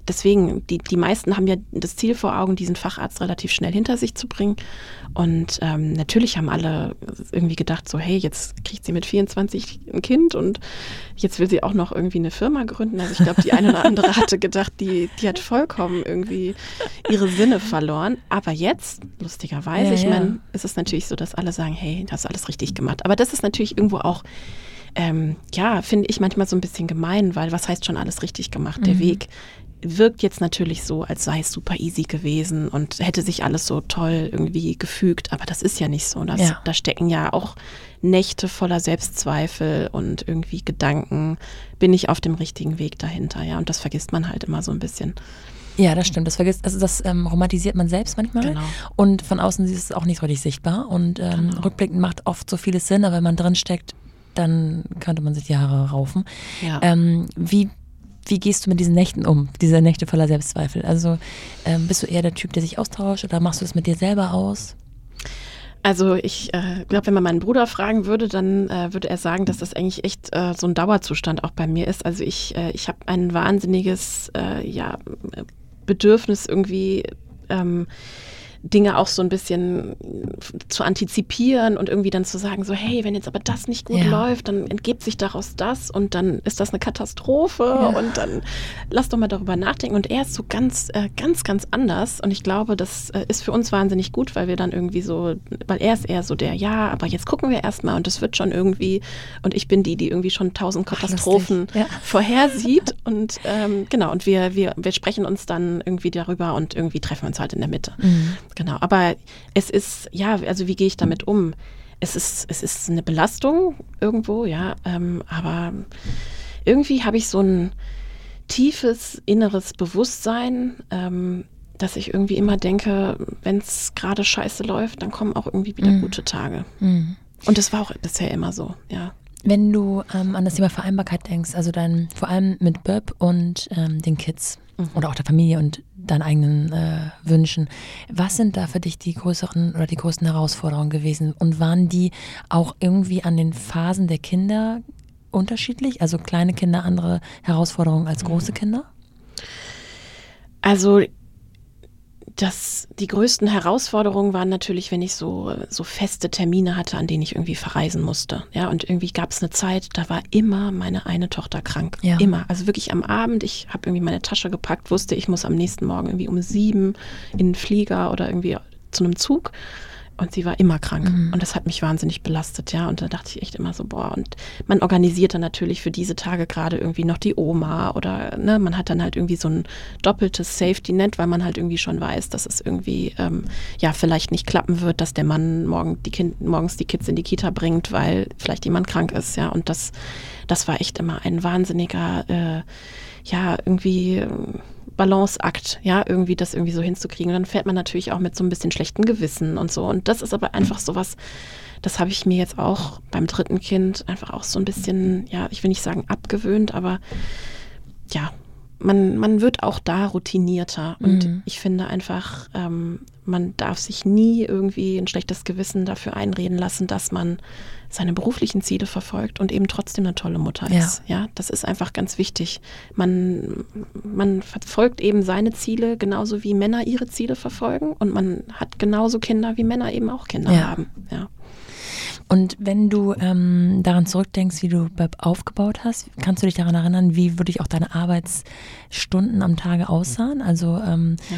deswegen, die, die meisten haben ja das Ziel vor Augen, diesen Facharzt relativ schnell hinter sich zu bringen. Und ähm, natürlich haben alle irgendwie gedacht, so, hey, jetzt kriegt sie mit 24 ein Kind und jetzt will sie auch noch irgendwie eine Firma gründen. Also ich glaube, die eine oder andere hatte gedacht, die, die hat vollkommen irgendwie ihre Sinne verloren. Aber jetzt, lustigerweise, ja, ich meine, es ist natürlich so, dass alle sagen, hey, du hast alles richtig gemacht. Aber das ist natürlich irgendwo auch ähm, ja, finde ich manchmal so ein bisschen gemein, weil was heißt schon alles richtig gemacht? Der mhm. Weg wirkt jetzt natürlich so, als sei es super easy gewesen und hätte sich alles so toll irgendwie gefügt, aber das ist ja nicht so. Das, ja. Da stecken ja auch Nächte voller Selbstzweifel und irgendwie Gedanken, bin ich auf dem richtigen Weg dahinter, ja, und das vergisst man halt immer so ein bisschen. Ja, das stimmt. Das vergisst, also das ähm, romantisiert man selbst manchmal. Genau. Und von außen ist es auch nicht richtig sichtbar. Und ähm, genau. rückblickend macht oft so vieles Sinn, aber wenn man drin steckt, dann könnte man sich die Haare raufen. Ja. Ähm, wie wie gehst du mit diesen Nächten um, diese Nächte voller Selbstzweifel? Also ähm, bist du eher der Typ, der sich austauscht oder machst du das mit dir selber aus? Also ich äh, glaube, wenn man meinen Bruder fragen würde, dann äh, würde er sagen, dass das eigentlich echt äh, so ein Dauerzustand auch bei mir ist. Also ich, äh, ich habe ein wahnsinniges äh, ja, Bedürfnis irgendwie. Ähm, Dinge auch so ein bisschen zu antizipieren und irgendwie dann zu sagen, so, hey, wenn jetzt aber das nicht gut ja. läuft, dann entgeht sich daraus das und dann ist das eine Katastrophe ja. und dann lass doch mal darüber nachdenken. Und er ist so ganz, äh, ganz, ganz anders und ich glaube, das äh, ist für uns wahnsinnig gut, weil wir dann irgendwie so, weil er ist eher so der, ja, aber jetzt gucken wir erstmal und es wird schon irgendwie und ich bin die, die irgendwie schon tausend Katastrophen Ach, ja. vorhersieht und ähm, genau, und wir, wir, wir sprechen uns dann irgendwie darüber und irgendwie treffen wir uns halt in der Mitte. Mhm. Genau, aber es ist, ja, also wie gehe ich damit um? Es ist, es ist eine Belastung irgendwo, ja, ähm, aber irgendwie habe ich so ein tiefes inneres Bewusstsein, ähm, dass ich irgendwie immer denke, wenn es gerade scheiße läuft, dann kommen auch irgendwie wieder mhm. gute Tage. Mhm. Und das war auch bisher immer so, ja. Wenn du ähm, an das Thema Vereinbarkeit denkst, also dann vor allem mit Böb und ähm, den Kids mhm. oder auch der Familie und deinen eigenen äh, Wünschen, was sind da für dich die größeren oder die größten Herausforderungen gewesen? Und waren die auch irgendwie an den Phasen der Kinder unterschiedlich? Also kleine Kinder andere Herausforderungen als große. Kinder? Also das, die größten Herausforderungen waren natürlich, wenn ich so, so feste Termine hatte, an denen ich irgendwie verreisen musste. Ja, und irgendwie gab es eine Zeit, da war immer meine eine Tochter krank. Ja. Immer. Also wirklich am Abend, ich habe irgendwie meine Tasche gepackt, wusste, ich muss am nächsten Morgen irgendwie um sieben in den Flieger oder irgendwie zu einem Zug. Und sie war immer krank. Mhm. Und das hat mich wahnsinnig belastet, ja. Und da dachte ich echt immer so, boah, und man organisiert dann natürlich für diese Tage gerade irgendwie noch die Oma oder ne, man hat dann halt irgendwie so ein doppeltes Safety-Net, weil man halt irgendwie schon weiß, dass es irgendwie ähm, ja vielleicht nicht klappen wird, dass der Mann morgen die kind, morgens die Kids in die Kita bringt, weil vielleicht jemand krank ist, ja. Und das, das war echt immer ein wahnsinniger, äh, ja, irgendwie. Äh, Balanceakt, ja, irgendwie das irgendwie so hinzukriegen. Und dann fährt man natürlich auch mit so ein bisschen schlechtem Gewissen und so. Und das ist aber einfach so was, das habe ich mir jetzt auch beim dritten Kind einfach auch so ein bisschen, ja, ich will nicht sagen abgewöhnt, aber ja, man, man wird auch da routinierter. Und mhm. ich finde einfach, ähm, man darf sich nie irgendwie ein schlechtes Gewissen dafür einreden lassen, dass man seine beruflichen Ziele verfolgt und eben trotzdem eine tolle Mutter ist. Ja, das ist einfach ganz wichtig. Man, man verfolgt eben seine Ziele genauso wie Männer ihre Ziele verfolgen und man hat genauso Kinder, wie Männer eben auch Kinder ja. haben. Ja. Und wenn du ähm, daran zurückdenkst, wie du Böb aufgebaut hast, kannst du dich daran erinnern, wie wirklich auch deine Arbeitsstunden am Tage aussahen? Also ähm, ja.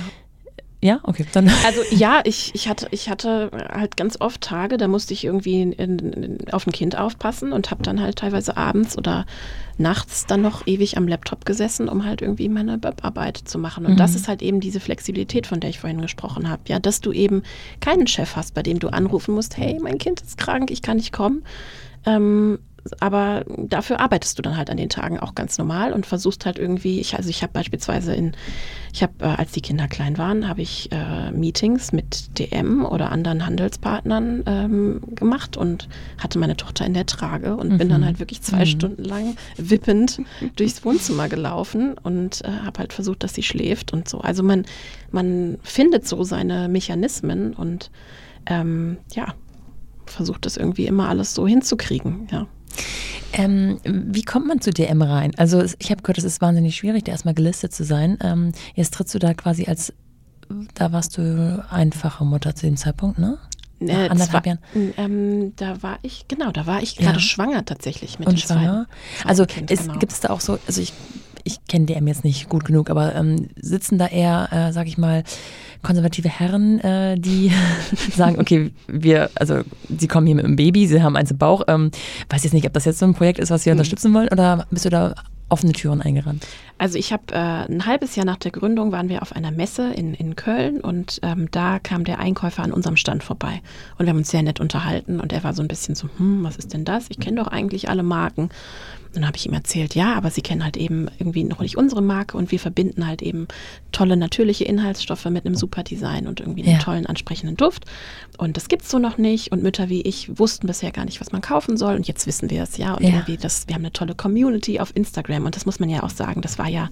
Ja, okay. Dann. Also ja, ich, ich, hatte, ich hatte halt ganz oft Tage, da musste ich irgendwie in, in, auf ein Kind aufpassen und habe dann halt teilweise abends oder nachts dann noch ewig am Laptop gesessen, um halt irgendwie meine Webarbeit zu machen. Und mhm. das ist halt eben diese Flexibilität, von der ich vorhin gesprochen habe. Ja, dass du eben keinen Chef hast, bei dem du anrufen musst, hey, mein Kind ist krank, ich kann nicht kommen. Ähm, aber dafür arbeitest du dann halt an den Tagen auch ganz normal und versuchst halt irgendwie, ich, also ich habe beispielsweise in, ich habe, äh, als die Kinder klein waren, habe ich äh, Meetings mit DM oder anderen Handelspartnern ähm, gemacht und hatte meine Tochter in der Trage und mhm. bin dann mhm. halt wirklich zwei mhm. Stunden lang wippend durchs Wohnzimmer gelaufen und äh, habe halt versucht, dass sie schläft und so. Also man, man findet so seine Mechanismen und ähm, ja, versucht das irgendwie immer alles so hinzukriegen, ja. Ähm, wie kommt man zu DM rein? Also ich habe gehört, es ist wahnsinnig schwierig, da erstmal gelistet zu sein. Ähm, jetzt trittst du da quasi als, da warst du einfache Mutter zu dem Zeitpunkt, ne? Äh, anderthalb Jahren. Ähm, da war ich, genau, da war ich gerade ja. schwanger tatsächlich mit Und schwanger? Also genau. gibt es da auch so, also ich ich kenne DM jetzt nicht gut genug, aber ähm, sitzen da eher, äh, sag ich mal, konservative Herren, äh, die sagen, okay, wir, also sie kommen hier mit einem Baby, sie haben eins im Bauch. Ähm, weiß jetzt nicht, ob das jetzt so ein Projekt ist, was wir mhm. unterstützen wollen, oder bist du da offene Türen eingerannt? Also ich habe äh, ein halbes Jahr nach der Gründung waren wir auf einer Messe in, in Köln und ähm, da kam der Einkäufer an unserem Stand vorbei und wir haben uns sehr nett unterhalten und er war so ein bisschen so, hm, was ist denn das? Ich kenne doch eigentlich alle Marken. Dann habe ich ihm erzählt, ja, aber sie kennen halt eben irgendwie noch nicht unsere Marke und wir verbinden halt eben tolle natürliche Inhaltsstoffe mit einem super Design und irgendwie einem ja. tollen, ansprechenden Duft. Und das gibt es so noch nicht. Und Mütter wie ich wussten bisher gar nicht, was man kaufen soll. Und jetzt wissen wir es, ja. Und ja. irgendwie das, wir haben eine tolle Community auf Instagram. Und das muss man ja auch sagen, das war ja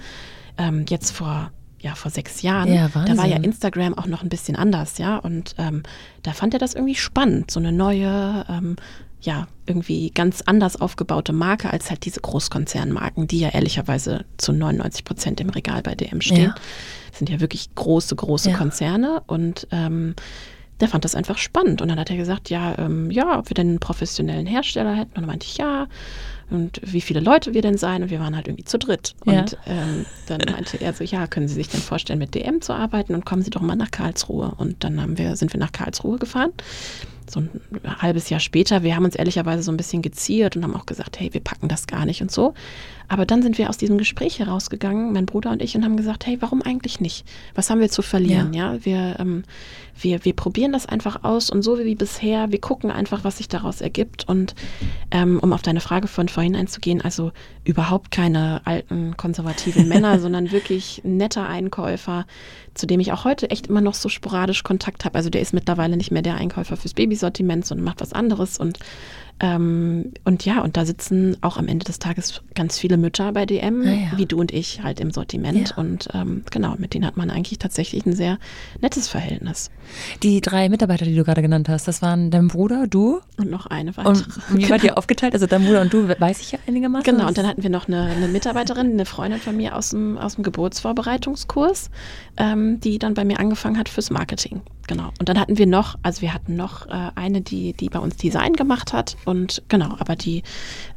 ähm, jetzt vor ja, vor sechs Jahren, ja, da war ja Instagram auch noch ein bisschen anders, ja. Und ähm, da fand er das irgendwie spannend, so eine neue, ähm, ja, irgendwie ganz anders aufgebaute Marke als halt diese Großkonzernmarken, die ja ehrlicherweise zu 99 Prozent im Regal bei DM stehen. Ja. Das sind ja wirklich große, große ja. Konzerne und ähm, der fand das einfach spannend. Und dann hat er gesagt, ja, ähm, ja, ob wir denn einen professionellen Hersteller hätten. Und dann meinte ich, ja. Und wie viele Leute wir denn sein? Und wir waren halt irgendwie zu dritt. Ja. Und ähm, dann meinte er so, ja, können Sie sich denn vorstellen, mit DM zu arbeiten? Und kommen Sie doch mal nach Karlsruhe. Und dann haben wir, sind wir nach Karlsruhe gefahren so ein halbes Jahr später, wir haben uns ehrlicherweise so ein bisschen geziert und haben auch gesagt, hey, wir packen das gar nicht und so. Aber dann sind wir aus diesem Gespräch herausgegangen, mein Bruder und ich, und haben gesagt, hey, warum eigentlich nicht? Was haben wir zu verlieren? Ja, ja? wir, ähm, wir, wir probieren das einfach aus und so wie bisher, wir gucken einfach, was sich daraus ergibt. Und ähm, um auf deine Frage von vorhin einzugehen, also überhaupt keine alten konservativen Männer, sondern wirklich netter Einkäufer, zu dem ich auch heute echt immer noch so sporadisch Kontakt habe. Also der ist mittlerweile nicht mehr der Einkäufer fürs Babysortiment, sondern macht was anderes und ähm, und ja, und da sitzen auch am Ende des Tages ganz viele Mütter bei DM, ah, ja. wie du und ich halt im Sortiment. Ja. Und ähm, genau, mit denen hat man eigentlich tatsächlich ein sehr nettes Verhältnis. Die drei Mitarbeiter, die du gerade genannt hast, das waren dein Bruder, du? Und noch eine weitere. Und wie genau. wart ihr aufgeteilt? Also dein Bruder und du, weiß ich ja einigermaßen. Genau, und dann hatten wir noch eine, eine Mitarbeiterin, eine Freundin von mir aus dem, aus dem Geburtsvorbereitungskurs, ähm, die dann bei mir angefangen hat fürs Marketing. Genau. Und dann hatten wir noch, also wir hatten noch äh, eine, die, die bei uns Design gemacht hat und genau, aber die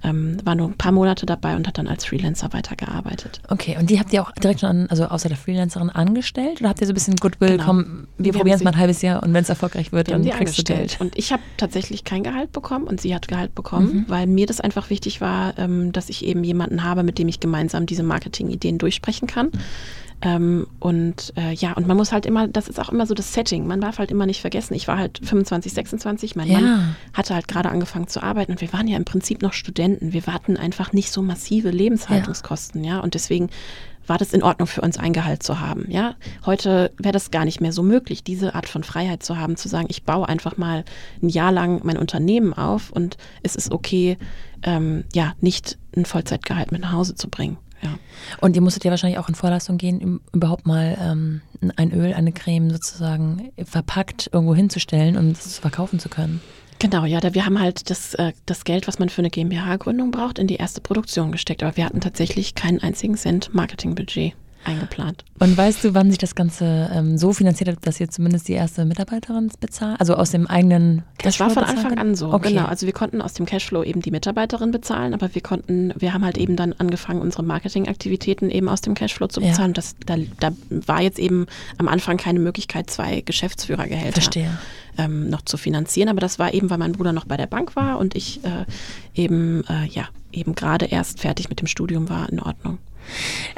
ähm, war nur ein paar Monate dabei und hat dann als Freelancer weitergearbeitet. Okay, und die habt ihr auch direkt schon, also außer der Freelancerin angestellt oder habt ihr so ein bisschen Goodwill, genau. komm, wir, wir probieren es mal ein halbes Jahr und wenn es erfolgreich wird, dann kriegst du Geld. Und ich habe tatsächlich kein Gehalt bekommen und sie hat Gehalt bekommen, mhm. weil mir das einfach wichtig war, ähm, dass ich eben jemanden habe, mit dem ich gemeinsam diese Marketing-Ideen durchsprechen kann. Mhm. Ähm, und äh, ja, und man muss halt immer, das ist auch immer so das Setting. Man darf halt immer nicht vergessen, ich war halt 25, 26, mein ja. Mann hatte halt gerade angefangen zu arbeiten und wir waren ja im Prinzip noch Studenten. Wir hatten einfach nicht so massive Lebenshaltungskosten, ja. ja? Und deswegen war das in Ordnung für uns, ein Gehalt zu haben. Ja, heute wäre das gar nicht mehr so möglich, diese Art von Freiheit zu haben, zu sagen, ich baue einfach mal ein Jahr lang mein Unternehmen auf und es ist okay, ähm, ja, nicht ein Vollzeitgehalt mit nach Hause zu bringen. Ja. Und ihr musstet ja wahrscheinlich auch in Vorleistung gehen, um überhaupt mal ähm, ein Öl, eine Creme sozusagen verpackt irgendwo hinzustellen und es verkaufen zu können. Genau, ja, da wir haben halt das, äh, das Geld, was man für eine GmbH-Gründung braucht, in die erste Produktion gesteckt. Aber wir hatten tatsächlich keinen einzigen Cent Marketingbudget eingeplant. Und weißt du, wann sich das Ganze ähm, so finanziert hat, dass ihr zumindest die erste Mitarbeiterin bezahlt? Also aus dem eigenen Cashflow? Das war von Anfang an so, okay. genau. Also wir konnten aus dem Cashflow eben die Mitarbeiterin bezahlen, aber wir konnten, wir haben halt eben dann angefangen, unsere Marketingaktivitäten eben aus dem Cashflow zu bezahlen. Ja. Das, da, da war jetzt eben am Anfang keine Möglichkeit, zwei Geschäftsführergehälter ähm, noch zu finanzieren. Aber das war eben, weil mein Bruder noch bei der Bank war und ich äh, eben, äh, ja, eben gerade erst fertig mit dem Studium war, in Ordnung.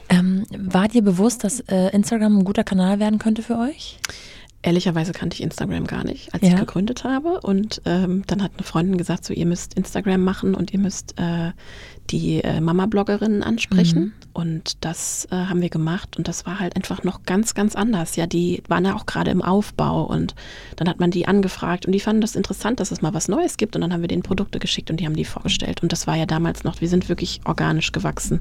Ähm, war dir bewusst, dass äh, Instagram ein guter Kanal werden könnte für euch? Ehrlicherweise kannte ich Instagram gar nicht, als Ja. ich gegründet habe. Und ähm, dann hat eine Freundin gesagt, so ihr müsst Instagram machen und ihr müsst äh, die äh, Mama-Bloggerinnen ansprechen. Mhm. Und das äh, haben wir gemacht. Und das war halt einfach noch ganz, ganz anders. Ja, die waren ja auch gerade im Aufbau. Und dann hat man die angefragt und die fanden das interessant, dass es mal was Neues gibt. Und dann haben wir denen Produkte geschickt und die haben die vorgestellt. Und das war ja damals noch, wir sind wirklich organisch gewachsen.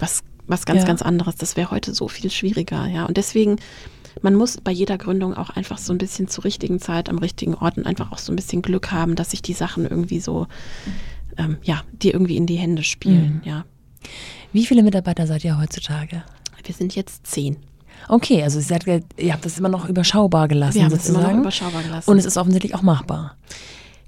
Was, was ganz, Ja. ganz anderes. Das wäre heute so viel schwieriger. Ja, und deswegen man muss bei jeder Gründung auch einfach so ein bisschen zur richtigen Zeit am richtigen Ort und einfach auch so ein bisschen Glück haben, dass sich die Sachen irgendwie so, ähm, ja, dir irgendwie in die Hände spielen, Mhm. ja. Wie viele Mitarbeiter seid ihr heutzutage? Wir sind jetzt zehn. Okay, also ihr, seid, ihr habt das immer noch überschaubar gelassen Wir haben es immer sozusagen. noch überschaubar gelassen. Und es ist offensichtlich auch machbar.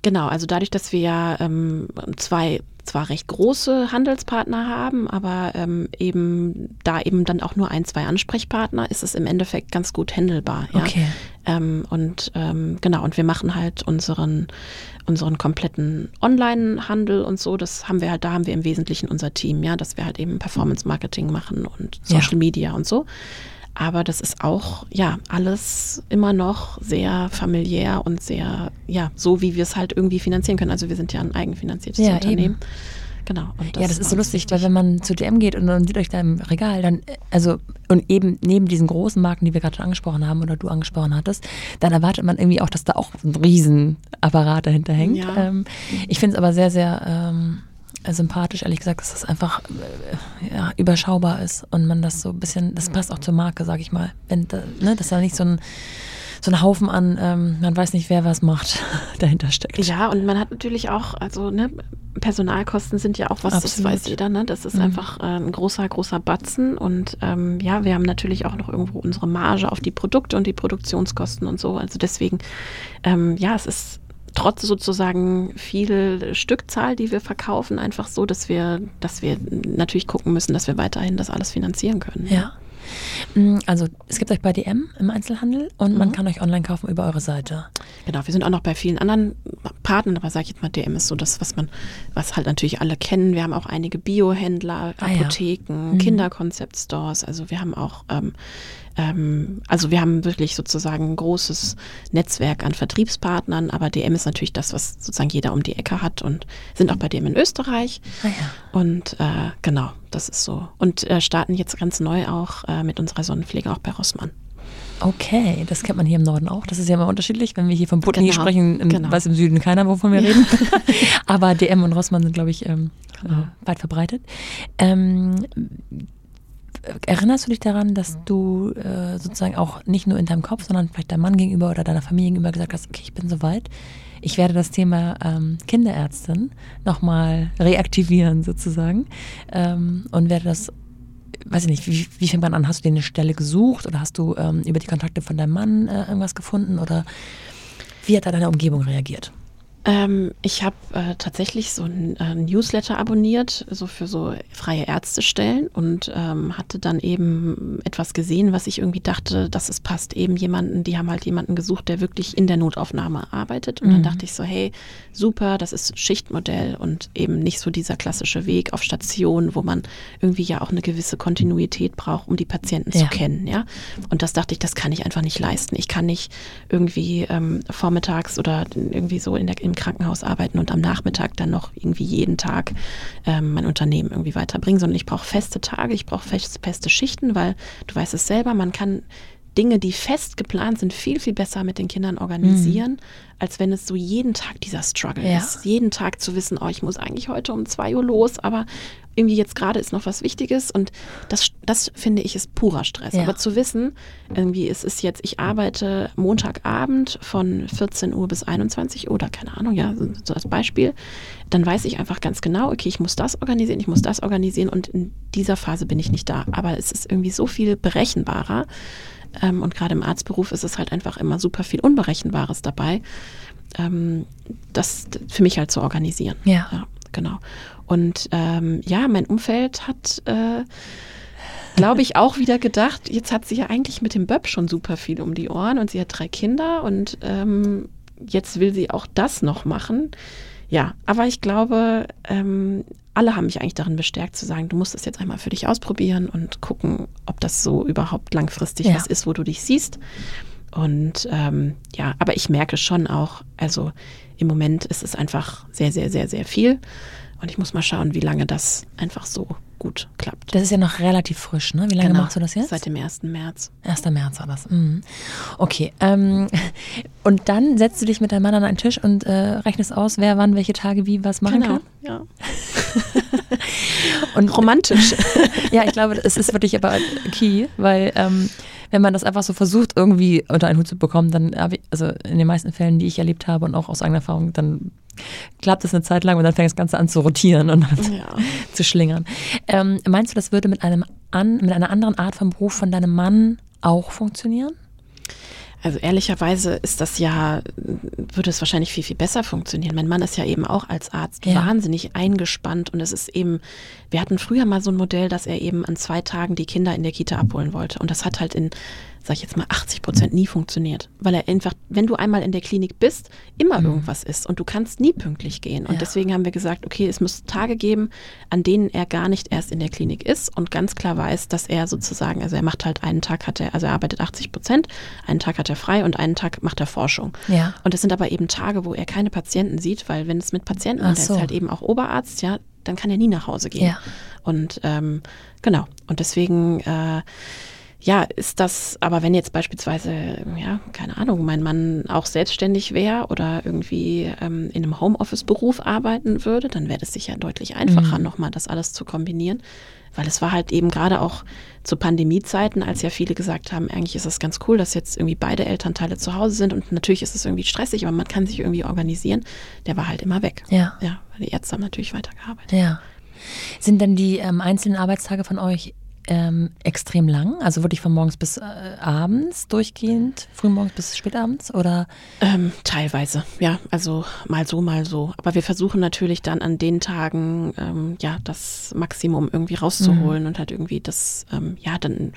Genau, also dadurch, dass wir ja ähm, zwei zwar recht große Handelspartner haben, aber ähm, eben da eben dann auch nur ein, zwei Ansprechpartner, ist es im Endeffekt ganz gut handelbar. Ja? Okay. Ähm, und ähm, genau, und wir machen halt unseren, unseren kompletten Online-Handel und so. Das haben wir halt, da haben wir im Wesentlichen unser Team, ja, dass wir halt eben Performance-Marketing machen und Ja. Social Media und so. Aber das ist auch, ja, alles immer noch sehr familiär und sehr, ja, so wie wir es halt irgendwie finanzieren können. Also wir sind ja ein eigenfinanziertes Ja, Unternehmen. Genau. Und ja, das ist so lustig, weil wichtig. wenn man zu DM geht und dann sieht euch da im Regal, dann, äh, also, und eben neben diesen großen Marken, die wir gerade schon angesprochen haben oder du angesprochen hattest, dann erwartet man irgendwie auch, dass da auch ein Riesenapparat dahinter hängt. Ja. Ähm, ich finde es aber sehr, sehr ähm, sympathisch, ehrlich gesagt, dass das einfach äh, ja, überschaubar ist und man das so ein bisschen, das passt auch zur Marke, sag ich mal. Wenn ne, dass da nicht so ein, so ein Haufen an, ähm, man weiß nicht, wer was macht, dahinter steckt. Ja, und man hat natürlich auch, also ne, Personalkosten sind ja auch was, das Absolut. weiß jeder, ne? Das ist Mhm. einfach äh, ein großer, großer Batzen. Und ähm, ja, wir haben natürlich auch noch irgendwo unsere Marge auf die Produkte und die Produktionskosten und so. Also deswegen, ähm, ja, es ist trotz sozusagen viel Stückzahl, die wir verkaufen, einfach so, dass wir, dass wir natürlich gucken müssen, dass wir weiterhin das alles finanzieren können. Ja. Mm, Also es gibt euch bei DM im Einzelhandel und man Mhm. kann euch online kaufen über eure Seite. Genau, wir sind auch noch bei vielen anderen Partnern, aber sage ich jetzt mal, DM ist so das, was man, was halt natürlich alle kennen. Wir haben auch einige Biohändler, Ah ja. Apotheken, Mhm. Kinderkonzept-Stores. Also wir haben auch, ähm, ähm, also wir haben wirklich sozusagen ein großes Netzwerk an Vertriebspartnern, aber DM ist natürlich das, was sozusagen jeder um die Ecke hat und sind auch bei DM in Österreich. Ah ja. Und äh, genau, das ist so. Und äh, starten jetzt ganz neu auch äh, mit unserer Sonnenpflege auch bei Rossmann. Okay, das kennt man hier im Norden auch. Das ist ja immer unterschiedlich. Wenn wir hier von Butni Genau, sprechen, im, genau. weiß im Süden keiner, wovon wir reden. Aber DM und Rossmann sind, glaube ich, ähm, Genau. äh, weit verbreitet. Ähm, erinnerst du dich daran, dass du äh, sozusagen auch nicht nur in deinem Kopf, sondern vielleicht deinem Mann gegenüber oder deiner Familie gegenüber gesagt hast, okay, ich bin soweit. Ich werde das Thema ähm, Kinderärztin nochmal reaktivieren sozusagen ähm, und werde das weiß ich nicht, wie, wie fängt man an? Hast du dir eine Stelle gesucht oder hast du ähm, über die Kontakte von deinem Mann äh, irgendwas gefunden oder wie hat da deine Umgebung reagiert? Ähm, ich habe äh, tatsächlich so ein äh, Newsletter abonniert, so für so freie Ärztestellen und ähm, hatte dann eben etwas gesehen, was ich irgendwie dachte, dass es passt. Eben jemanden, die haben halt jemanden gesucht, der wirklich in der Notaufnahme arbeitet. Und Mhm. dann dachte ich so, hey, super, das ist Schichtmodell und eben nicht so dieser klassische Weg auf Station, wo man irgendwie ja auch eine gewisse Kontinuität braucht, um die Patienten Ja. zu kennen. Ja? Und das dachte ich, das kann ich einfach nicht leisten. Ich kann nicht irgendwie ähm, vormittags oder irgendwie so in der, im Krankenhaus arbeiten und am Nachmittag dann noch irgendwie jeden Tag ähm, mein Unternehmen irgendwie weiterbringen, sondern ich brauche feste Tage, ich brauche fest, feste Schichten, weil du weißt es selber, man kann Dinge, die fest geplant sind, viel, viel besser mit den Kindern organisieren, als wenn es so jeden Tag dieser Struggle Ja. ist. Jeden Tag zu wissen, oh, ich muss eigentlich heute um zwei Uhr los, aber irgendwie jetzt gerade ist noch was Wichtiges und das, das finde ich ist purer Stress. Ja. Aber zu wissen, irgendwie es ist jetzt, ich arbeite Montagabend von 14 Uhr bis 21 Uhr oder keine Ahnung, ja, so als Beispiel, dann weiß ich einfach ganz genau, okay, ich muss das organisieren, ich muss das organisieren und in dieser Phase bin ich nicht da. Aber es ist irgendwie so viel berechenbarer ähm, und gerade im Arztberuf ist es halt einfach immer super viel Unberechenbares dabei, ähm, das für mich halt zu organisieren. Ja. Ja, genau. Und ähm, ja, mein Umfeld hat, äh, glaube ich, auch wieder gedacht, jetzt hat sie ja eigentlich mit dem Böb schon super viel um die Ohren und sie hat drei Kinder und ähm, jetzt will sie auch das noch machen. Ja, aber ich glaube, ähm, alle haben mich eigentlich darin bestärkt zu sagen, du musst es jetzt einmal für dich ausprobieren und gucken, ob das so überhaupt langfristig Ja. was ist, wo du dich siehst. Und ähm, ja, aber ich merke schon auch, also im Moment ist es einfach sehr, sehr, sehr, sehr viel. Und ich muss mal schauen, wie lange das einfach so gut klappt. Das ist ja noch relativ frisch, ne? Wie lange Genau, machst du das jetzt? Seit dem 1. März. 1. März war das. Mhm. Okay. Ähm, und dann setzt du dich mit deinem Mann an einen Tisch und äh, rechnest aus, wer wann welche Tage wie was machen kann. ja. Und Romantisch. ja, ich glaube, es ist wirklich aber key, weil ähm, wenn man das einfach so versucht, irgendwie unter einen Hut zu bekommen, dann habe ich, also in den meisten Fällen, die ich erlebt habe und auch aus eigener Erfahrung, dann klappt es eine Zeit lang und dann fängt das Ganze an zu rotieren und ja. zu schlingern. Ähm, meinst du, das würde mit einem an, mit einer anderen Art von Beruf von deinem Mann auch funktionieren? Also ehrlicherweise ist das ja, würde es wahrscheinlich viel, viel besser funktionieren. Mein Mann ist ja eben auch als Arzt Ja. wahnsinnig eingespannt und es ist eben, wir hatten früher mal so ein Modell, dass er eben an zwei Tagen die Kinder in der Kita abholen wollte. Und das hat halt in, sag ich jetzt mal, 80 Prozent nie funktioniert. Weil er einfach, wenn du einmal in der Klinik bist, immer irgendwas ist und du kannst nie pünktlich gehen. Und Ja. deswegen haben wir gesagt, okay, es muss Tage geben, an denen er gar nicht erst in der Klinik ist und ganz klar weiß, dass er sozusagen, also er macht halt einen Tag hat er, also er arbeitet 80 Prozent, einen Tag hat er frei und einen Tag macht er Forschung. Ja. Und das sind aber eben Tage, wo er keine Patienten sieht, weil wenn es mit Patienten, Ach er so. ist halt eben auch Oberarzt, ja, dann kann er nie nach Hause gehen. Ja. Und ähm, genau. Und deswegen, äh, ja, ist das, aber wenn jetzt beispielsweise, ja, keine Ahnung, mein Mann auch selbstständig wäre oder irgendwie ähm, in einem Homeoffice-Beruf arbeiten würde, dann wäre das sicher deutlich einfacher, nochmal das alles zu kombinieren. Weil es war halt eben gerade auch zu Pandemiezeiten, als ja viele gesagt haben, eigentlich ist es ganz cool, dass jetzt irgendwie beide Elternteile zu Hause sind und natürlich ist es irgendwie stressig, aber man kann sich irgendwie organisieren. Der war halt immer weg. Ja. Ja, weil die Ärzte haben natürlich weitergearbeitet. Ja. Sind denn die ähm, einzelnen Arbeitstage von euch ähm, extrem lang? Also wirklich von morgens bis äh, abends durchgehend? Frühmorgens bis spätabends? Oder? Ähm, teilweise, ja. Also mal so, mal so. Aber wir versuchen natürlich dann an den Tagen, ähm, ja, das Maximum irgendwie rauszuholen und halt irgendwie das, ähm, ja, dann.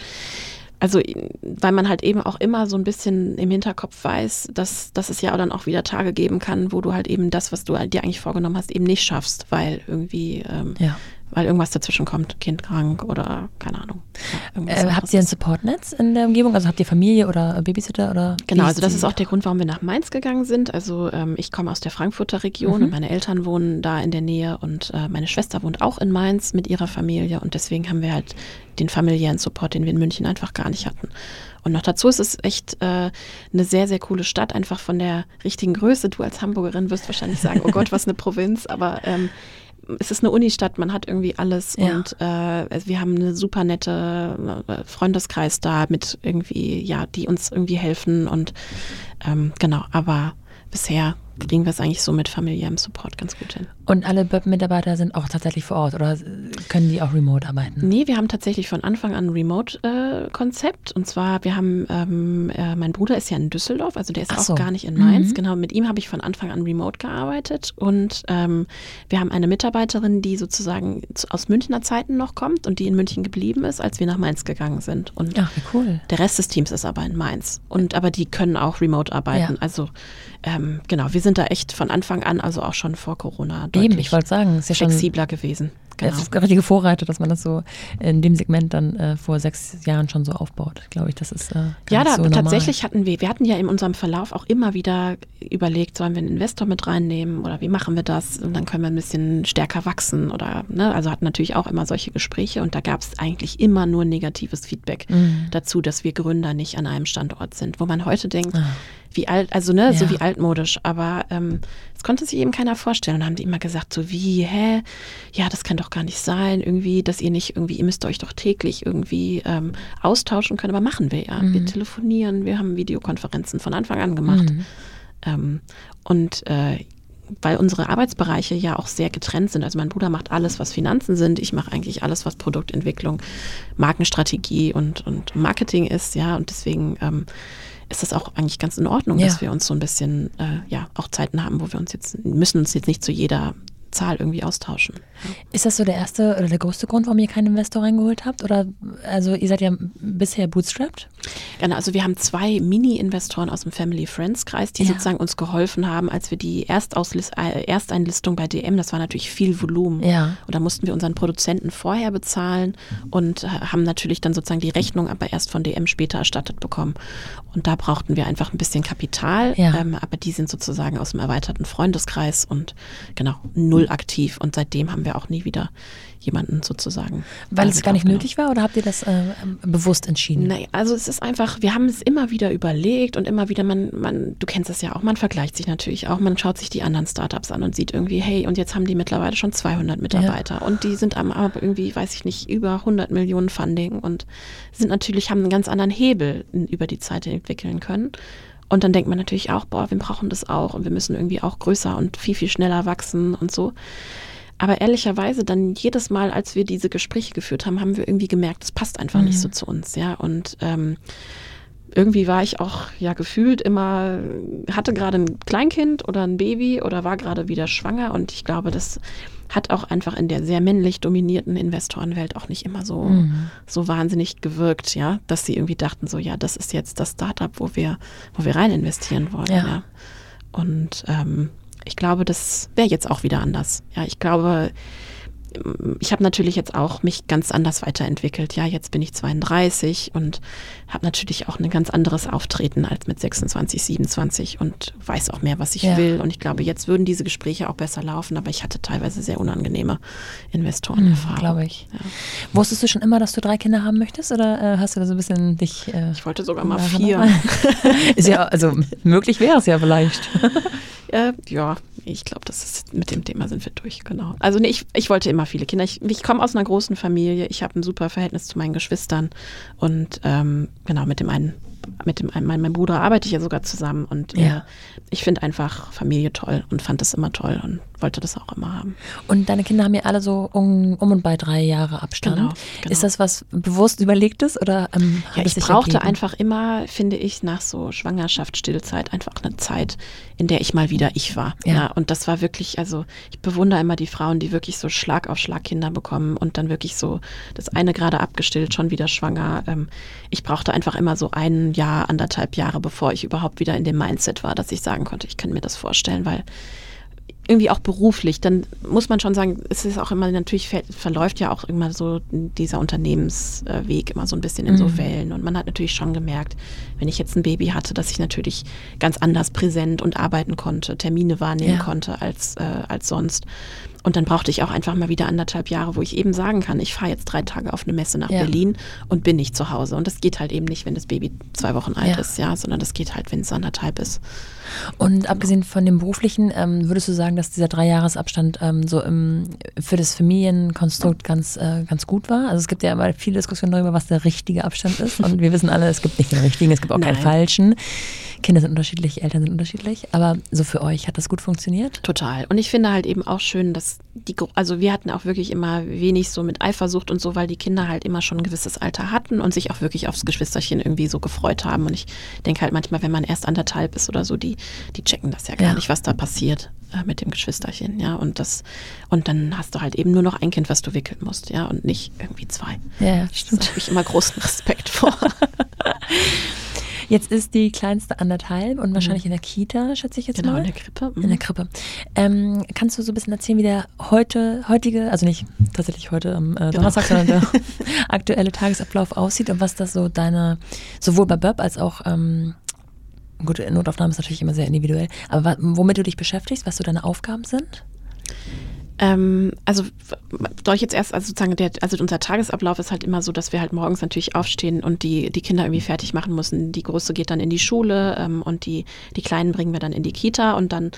Also, weil man halt eben auch immer so ein bisschen im Hinterkopf weiß, dass, dass es ja dann auch wieder Tage geben kann, wo du halt eben das, was du dir eigentlich vorgenommen hast, eben nicht schaffst, weil irgendwie, ähm, Ja. Weil irgendwas dazwischen kommt, Kind krank oder keine Ahnung. Äh, habt ihr ein. Supportnetz in der Umgebung? Also habt ihr Familie oder Babysitter? Oder Genau, also das ist auch der Grund, warum wir nach Mainz gegangen sind. Also ähm, ich komme aus der Frankfurter Region Mhm. und meine Eltern wohnen da in der Nähe und äh, meine Schwester wohnt auch in Mainz mit ihrer Familie und deswegen haben wir halt den familiären Support, den wir in München einfach gar nicht hatten. Und noch dazu ist es echt äh, eine sehr, sehr coole Stadt, einfach von der richtigen Größe. Du als Hamburgerin wirst wahrscheinlich sagen, oh Gott, was eine Provinz, aber ähm, es ist eine Unistadt, man hat irgendwie alles Ja. und äh, also wir haben eine super nette äh, Freundeskreis da mit irgendwie, ja, die uns irgendwie helfen und ähm, genau, aber bisher kriegen wir es eigentlich so mit familiärem Support ganz gut hin. Und alle BÖP-Mitarbeiter sind auch tatsächlich vor Ort oder können die auch remote arbeiten? Nee, wir haben tatsächlich von Anfang an ein Remote-Konzept. und zwar, wir haben, ähm, äh, mein Bruder ist ja in Düsseldorf, also der ist Ach auch so. gar nicht in Mainz. Mhm. Genau, mit ihm habe ich von Anfang an remote gearbeitet. Und ähm, wir haben eine Mitarbeiterin, die sozusagen zu, aus Münchner Zeiten noch kommt und die in München geblieben ist, als wir nach Mainz gegangen sind. Und Ach, wie cool. der Rest des Teams ist aber in Mainz. Und aber die können auch remote arbeiten. Ja. Also ähm, genau, wir sind da echt von Anfang an, also auch schon vor Corona, Eben, deutlich ich wollte sagen, ist ja schon flexibler gewesen. Genau. Das ist richtige Vorreiter, dass man das so in dem Segment dann äh, vor sechs Jahren schon so aufbaut. Glaube ich, das ist äh, Ja, da, so normal. tatsächlich hatten wir, wir hatten ja in unserem Verlauf auch immer wieder überlegt, sollen wir einen Investor mit reinnehmen oder wie machen wir das? Und dann können wir ein bisschen stärker wachsen oder, ne, also hatten natürlich auch immer solche Gespräche und da gab es eigentlich immer nur negatives Feedback Mhm. dazu, dass wir Gründer nicht an einem Standort sind, wo man heute denkt, Ah. wie alt, also ne, so Ja. wie altmodisch, aber ähm, konnte sich eben keiner vorstellen. Und haben die immer gesagt, so wie, hä, ja, das kann doch gar nicht sein, irgendwie, dass ihr nicht irgendwie, ihr müsst euch doch täglich irgendwie ähm, austauschen können, aber machen wir ja. Wir telefonieren, wir haben Videokonferenzen von Anfang an gemacht. Mhm. Ähm, und äh, weil unsere Arbeitsbereiche ja auch sehr getrennt sind. Also mein Bruder macht alles, was Finanzen sind. Ich mache eigentlich alles, was Produktentwicklung, Markenstrategie und, und Marketing ist, ja. Und deswegen ähm, ist das auch eigentlich ganz in Ordnung, Ja. dass wir uns so ein bisschen, äh, ja, auch Zeiten haben, wo wir uns jetzt, müssen uns jetzt nicht zu jeder Zahl irgendwie austauschen. Ist das so der erste oder der größte Grund, warum ihr keinen Investor reingeholt habt? Oder also ihr seid ja bisher bootstrapped? Genau, also wir haben zwei Mini-Investoren aus dem Family Friends Kreis, die ja. sozusagen uns geholfen haben, als wir die Erstauslis äh, Ersteinlistung bei DM, das war natürlich viel Volumen. Ja. Und da mussten wir unseren Produzenten vorher bezahlen und äh, haben natürlich dann sozusagen die Rechnung aber erst von DM später erstattet bekommen. Und da brauchten wir einfach ein bisschen Kapital, ja. ähm, aber die sind sozusagen aus dem erweiterten Freundeskreis und genau null aktiv. Und seitdem haben wir auch nie wieder jemanden sozusagen. Weil es gar nicht nötig war oder habt ihr das äh, bewusst entschieden? Nein, also es ist einfach, wir haben es immer wieder überlegt und immer wieder, man, man, du kennst es ja auch, man vergleicht sich natürlich auch, man schaut sich die anderen Startups an und sieht irgendwie, hey, und jetzt haben die mittlerweile schon 200 Mitarbeiter ja. und die sind am irgendwie, weiß ich nicht, über 100 Millionen Funding und sind natürlich, haben einen ganz anderen Hebel über die Zeit entwickeln können. Und dann denkt man natürlich auch, boah, wir brauchen das auch und wir müssen irgendwie auch größer und viel, viel schneller wachsen und so. Aber ehrlicherweise dann jedes Mal, als wir diese Gespräche geführt haben, haben wir irgendwie gemerkt, es passt einfach mhm. nicht so zu uns, ja. Und ähm, irgendwie war ich auch ja gefühlt immer, hatte gerade ein Kleinkind oder ein Baby oder war gerade wieder schwanger und ich glaube, das hat auch einfach in der sehr männlich dominierten Investorenwelt auch nicht immer so, mhm. so wahnsinnig gewirkt, ja, dass sie irgendwie dachten, so ja, das ist jetzt das Startup, wo wir, wo wir rein investieren wollen. Ja. ja. Und ähm, ich glaube, das wäre jetzt auch wieder anders. Ja, ich glaube, ich habe natürlich jetzt auch mich ganz anders weiterentwickelt. Ja, jetzt bin ich 32 und habe natürlich auch ein ganz anderes Auftreten als mit 26, 27 und weiß auch mehr, was ich ja. will. Und ich glaube, jetzt würden diese Gespräche auch besser laufen, aber ich hatte teilweise sehr unangenehme Investorenerfahrungen. Mhm, glaube ich. Ja. Wusstest du schon immer, dass du drei Kinder haben möchtest oder äh, hast du da so ein bisschen dich. Äh, ich wollte sogar mal vier. Ist ja, also möglich wäre es ja vielleicht. Äh, ja, ich glaube, das ist mit dem Thema sind wir durch, genau. Also nee, ich, ich wollte immer viele Kinder. Ich, ich komme aus einer großen Familie, ich habe ein super Verhältnis zu meinen Geschwistern und ähm, genau, mit dem einen mit dem mein, mein Bruder arbeite ich ja sogar zusammen und ja. äh, ich finde einfach Familie toll und fand das immer toll und wollte das auch immer haben. Und deine Kinder haben ja alle so um, um und bei drei Jahre Abstand. Genau, genau. Ist das was bewusst überlegtes oder ähm, ja, ich brauchte ergeben? einfach immer, finde ich, nach so Schwangerschaft, Stillzeit einfach eine Zeit, in der ich mal wieder ich war. Ja. ja. Und das war wirklich, also ich bewundere immer die Frauen, die wirklich so Schlag auf Schlag Kinder bekommen und dann wirklich so das eine gerade abgestillt, schon wieder schwanger. Ähm, ich brauchte einfach immer so ein Jahr, anderthalb Jahre, bevor ich überhaupt wieder in dem Mindset war, dass ich sagen konnte, ich kann mir das vorstellen, weil irgendwie auch beruflich, dann muss man schon sagen, es ist auch immer, natürlich verläuft ja auch immer so dieser Unternehmensweg immer so ein bisschen in mhm. so Wellen. Und man hat natürlich schon gemerkt, wenn ich jetzt ein Baby hatte, dass ich natürlich ganz anders präsent und arbeiten konnte, Termine wahrnehmen ja. konnte als, äh, als sonst. Und dann brauchte ich auch einfach mal wieder anderthalb Jahre, wo ich eben sagen kann, ich fahre jetzt drei Tage auf eine Messe nach ja. Berlin und bin nicht zu Hause. Und das geht halt eben nicht, wenn das Baby zwei Wochen alt ja. ist, ja, sondern das geht halt, wenn es anderthalb ist. Und abgesehen von dem beruflichen, ähm, würdest du sagen, dass dieser Dreijahresabstand ähm, so im, für das Familienkonstrukt ganz, äh, ganz gut war? Also es gibt ja immer viele Diskussionen darüber, was der richtige Abstand ist. Und wir wissen alle, es gibt nicht den richtigen, es gibt auch Nein. keinen falschen. Kinder sind unterschiedlich, Eltern sind unterschiedlich. Aber so für euch hat das gut funktioniert? Total. Und ich finde halt eben auch schön, dass die, also wir hatten auch wirklich immer wenig so mit Eifersucht und so, weil die Kinder halt immer schon ein gewisses Alter hatten und sich auch wirklich aufs Geschwisterchen irgendwie so gefreut haben. Und ich denke halt manchmal, wenn man erst anderthalb ist oder so, die, die checken das ja gar ja. nicht, was da passiert äh, mit dem Geschwisterchen, ja. Und das, und dann hast du halt eben nur noch ein Kind, was du wickeln musst, ja, und nicht irgendwie zwei. Ja, stimmt. Da habe ich immer großen Respekt vor. Jetzt ist die kleinste anderthalb und wahrscheinlich mhm. in der Kita, schätze ich jetzt genau, mal. Genau, in der Krippe. Mhm. In der Krippe. Ähm, kannst du so ein bisschen erzählen, wie der heute, heutige, also nicht tatsächlich heute am äh, genau. Donnerstag, genau. sondern der aktuelle Tagesablauf aussieht und was das so deine, sowohl bei Böb als auch ähm, Gut, Notaufnahme ist natürlich immer sehr individuell. Aber womit du dich beschäftigst, was so deine Aufgaben sind? Ähm, also soll ich jetzt erst, also sozusagen, der, also unser Tagesablauf ist halt immer so, dass wir halt morgens natürlich aufstehen und die, die Kinder irgendwie fertig machen müssen. Die Große geht dann in die Schule ähm, und die, die Kleinen bringen wir dann in die Kita und dann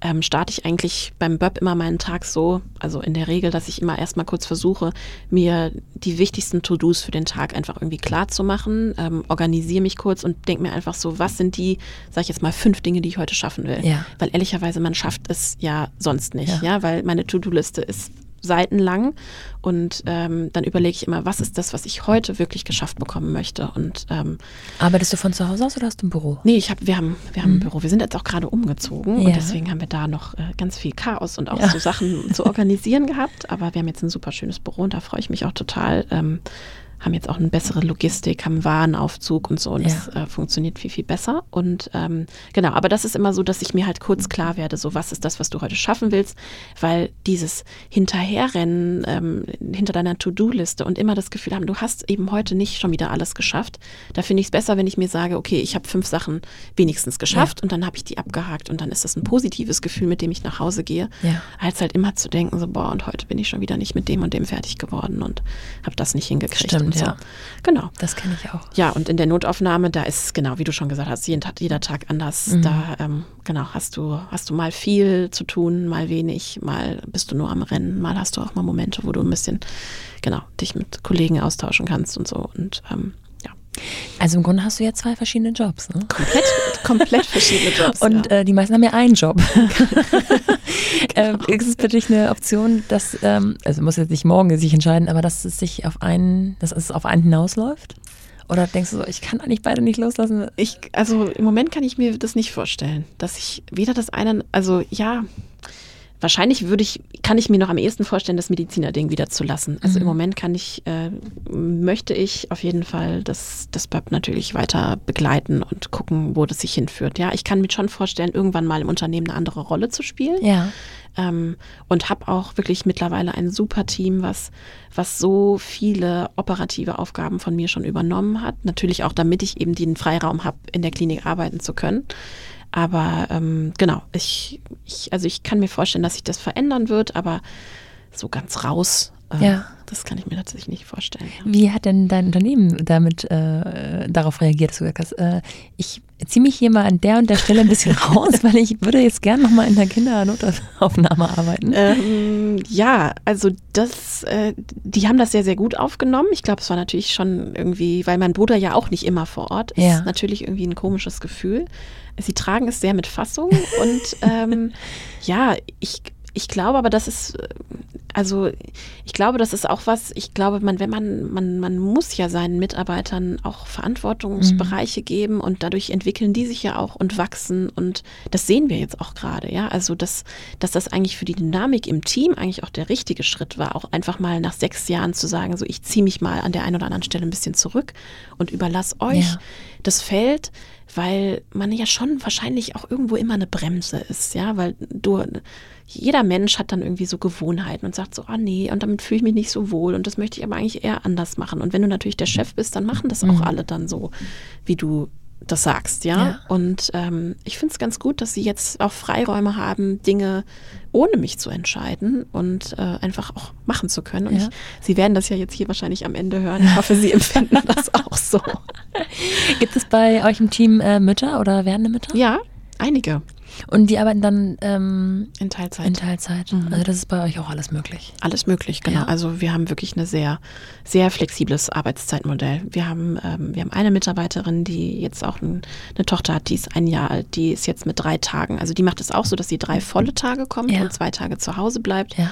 ähm, starte ich eigentlich beim Böb immer meinen Tag so, also in der Regel, dass ich immer erstmal kurz versuche, mir die wichtigsten To-Dos für den Tag einfach irgendwie klar zu machen, ähm, organisiere mich kurz und denke mir einfach so, was sind die, sag ich jetzt mal, fünf Dinge, die ich heute schaffen will. Ja. Weil ehrlicherweise, man schafft es ja sonst nicht, ja, ja weil meine To-Do To-Do-Liste ist Seiten lang und ähm, dann überlege ich immer, was ist das, was ich heute wirklich geschafft bekommen möchte. Und ähm, arbeitest du von zu Hause aus oder hast du ein Büro? Nee, ich hab, wir haben, wir haben mhm. ein Büro. Wir sind jetzt auch gerade umgezogen Ja. und deswegen haben wir da noch äh, ganz viel Chaos und auch Ja. so Sachen zu organisieren gehabt. Aber wir haben jetzt ein super schönes Büro und da freue ich mich auch total. Ähm, haben jetzt auch eine bessere Logistik, haben Warenaufzug und so und das äh, funktioniert viel, viel besser. Und ähm, genau, aber das ist immer so, dass ich mir halt kurz klar werde, so was ist das, was du heute schaffen willst, weil dieses Hinterherrennen ähm, hinter deiner To-Do-Liste und immer das Gefühl haben, du hast eben heute nicht schon wieder alles geschafft, da finde ich es besser, wenn ich mir sage, okay, ich habe fünf Sachen wenigstens geschafft und dann habe ich die abgehakt und dann ist das ein positives Gefühl, mit dem ich nach Hause gehe, Ja. als halt immer zu denken, so boah, und heute bin ich schon wieder nicht mit dem und dem fertig geworden und habe das nicht hingekriegt. Stimmt, und so. ja. Genau. Das kenne ich auch. Ja, und in der Notaufnahme, da ist es genau, wie du schon gesagt hast, jeden Tag, jeder Tag anders. Mhm. Da ähm, genau hast du hast du mal viel zu tun, mal wenig, mal bist du nur am Rennen, mal hast du auch mal Momente, wo du ein bisschen genau dich mit Kollegen austauschen kannst und so und ähm, Also im Grunde hast du ja zwei verschiedene Jobs. Ne? komplett komplett verschiedene Jobs. Und ja. äh, die meisten haben ja einen Job. ähm, ist es für dich eine Option, dass, ähm, also muss jetzt nicht morgen sich entscheiden, aber dass es sich auf einen, dass es auf einen hinausläuft? Oder denkst du so, ich kann eigentlich beide nicht loslassen? Ich, also im Moment kann ich mir das nicht vorstellen, dass ich weder das eine, also ja, wahrscheinlich würde ich, kann ich mir noch am ehesten vorstellen, das Mediziner-Ding wieder zu lassen. Also im Moment kann ich, äh, möchte ich auf jeden Fall das, das BAP natürlich weiter begleiten und gucken, wo das sich hinführt. Ja, ich kann mir schon vorstellen, irgendwann mal im Unternehmen eine andere Rolle zu spielen. Ja. Ähm, und habe auch wirklich mittlerweile ein super Team, was, was so viele operative Aufgaben von mir schon übernommen hat. Natürlich auch, damit ich eben den Freiraum habe, in der Klinik arbeiten zu können. Aber ähm, genau, ich, ich, also ich kann mir vorstellen, dass sich das verändern wird, aber so ganz raus, äh, Ja. Das kann ich mir tatsächlich nicht vorstellen. Ja. Wie hat denn dein Unternehmen damit äh, darauf reagiert, dass du gesagt hast, äh, ich ziehe mich hier mal an der und der Stelle ein bisschen raus, weil ich würde jetzt gern nochmal in der Kindernotaufnahme arbeiten? Ähm, ja, also das, äh, die haben das sehr, sehr gut aufgenommen. Ich glaube, es war natürlich schon irgendwie, weil mein Bruder ja auch nicht immer vor Ort ist, Ja. natürlich irgendwie ein komisches Gefühl. Sie tragen es sehr mit Fassung und ähm, ja, ich, ich glaube aber, das ist, äh, also ich glaube, das ist auch was, ich glaube, man, wenn man, man, man muss ja seinen Mitarbeitern auch Verantwortungsbereiche geben und dadurch entwickeln die sich ja auch und wachsen und das sehen wir jetzt auch gerade, ja. Also dass, dass das eigentlich für die Dynamik im Team eigentlich auch der richtige Schritt war, auch einfach mal nach sechs Jahren zu sagen, so ich ziehe mich mal an der einen oder anderen Stelle ein bisschen zurück und überlass euch Ja. das Feld, weil man ja schon wahrscheinlich auch irgendwo immer eine Bremse ist, ja, weil du, jeder Mensch hat dann irgendwie so Gewohnheiten und sagt so, ah nee, und damit fühle ich mich nicht so wohl und das möchte ich aber eigentlich eher anders machen. Und wenn du natürlich der Chef bist, dann machen das auch alle dann so, wie du das sagst, ja. Ja. Und ähm, ich finde es ganz gut, dass sie jetzt auch Freiräume haben, Dinge ohne mich zu entscheiden und äh, einfach auch machen zu können. Und Ja. ich, sie werden das ja jetzt hier wahrscheinlich am Ende hören. Ich hoffe, sie empfinden das auch so. Gibt es bei euch im Team äh, Mütter oder werdende Mütter? Ja, einige Und die arbeiten dann ähm, in Teilzeit. in Teilzeit. Also das ist bei euch auch alles möglich. Alles möglich, genau. Ja. Also wir haben wirklich eine sehr, sehr flexibles Arbeitszeitmodell. Wir haben, ähm, wir haben eine Mitarbeiterin, die jetzt auch ein, eine Tochter hat, die ist ein Jahr alt, die ist jetzt mit drei Tagen. Also die macht es auch so, dass sie drei volle Tage kommt Ja. und zwei Tage zu Hause bleibt. Ja.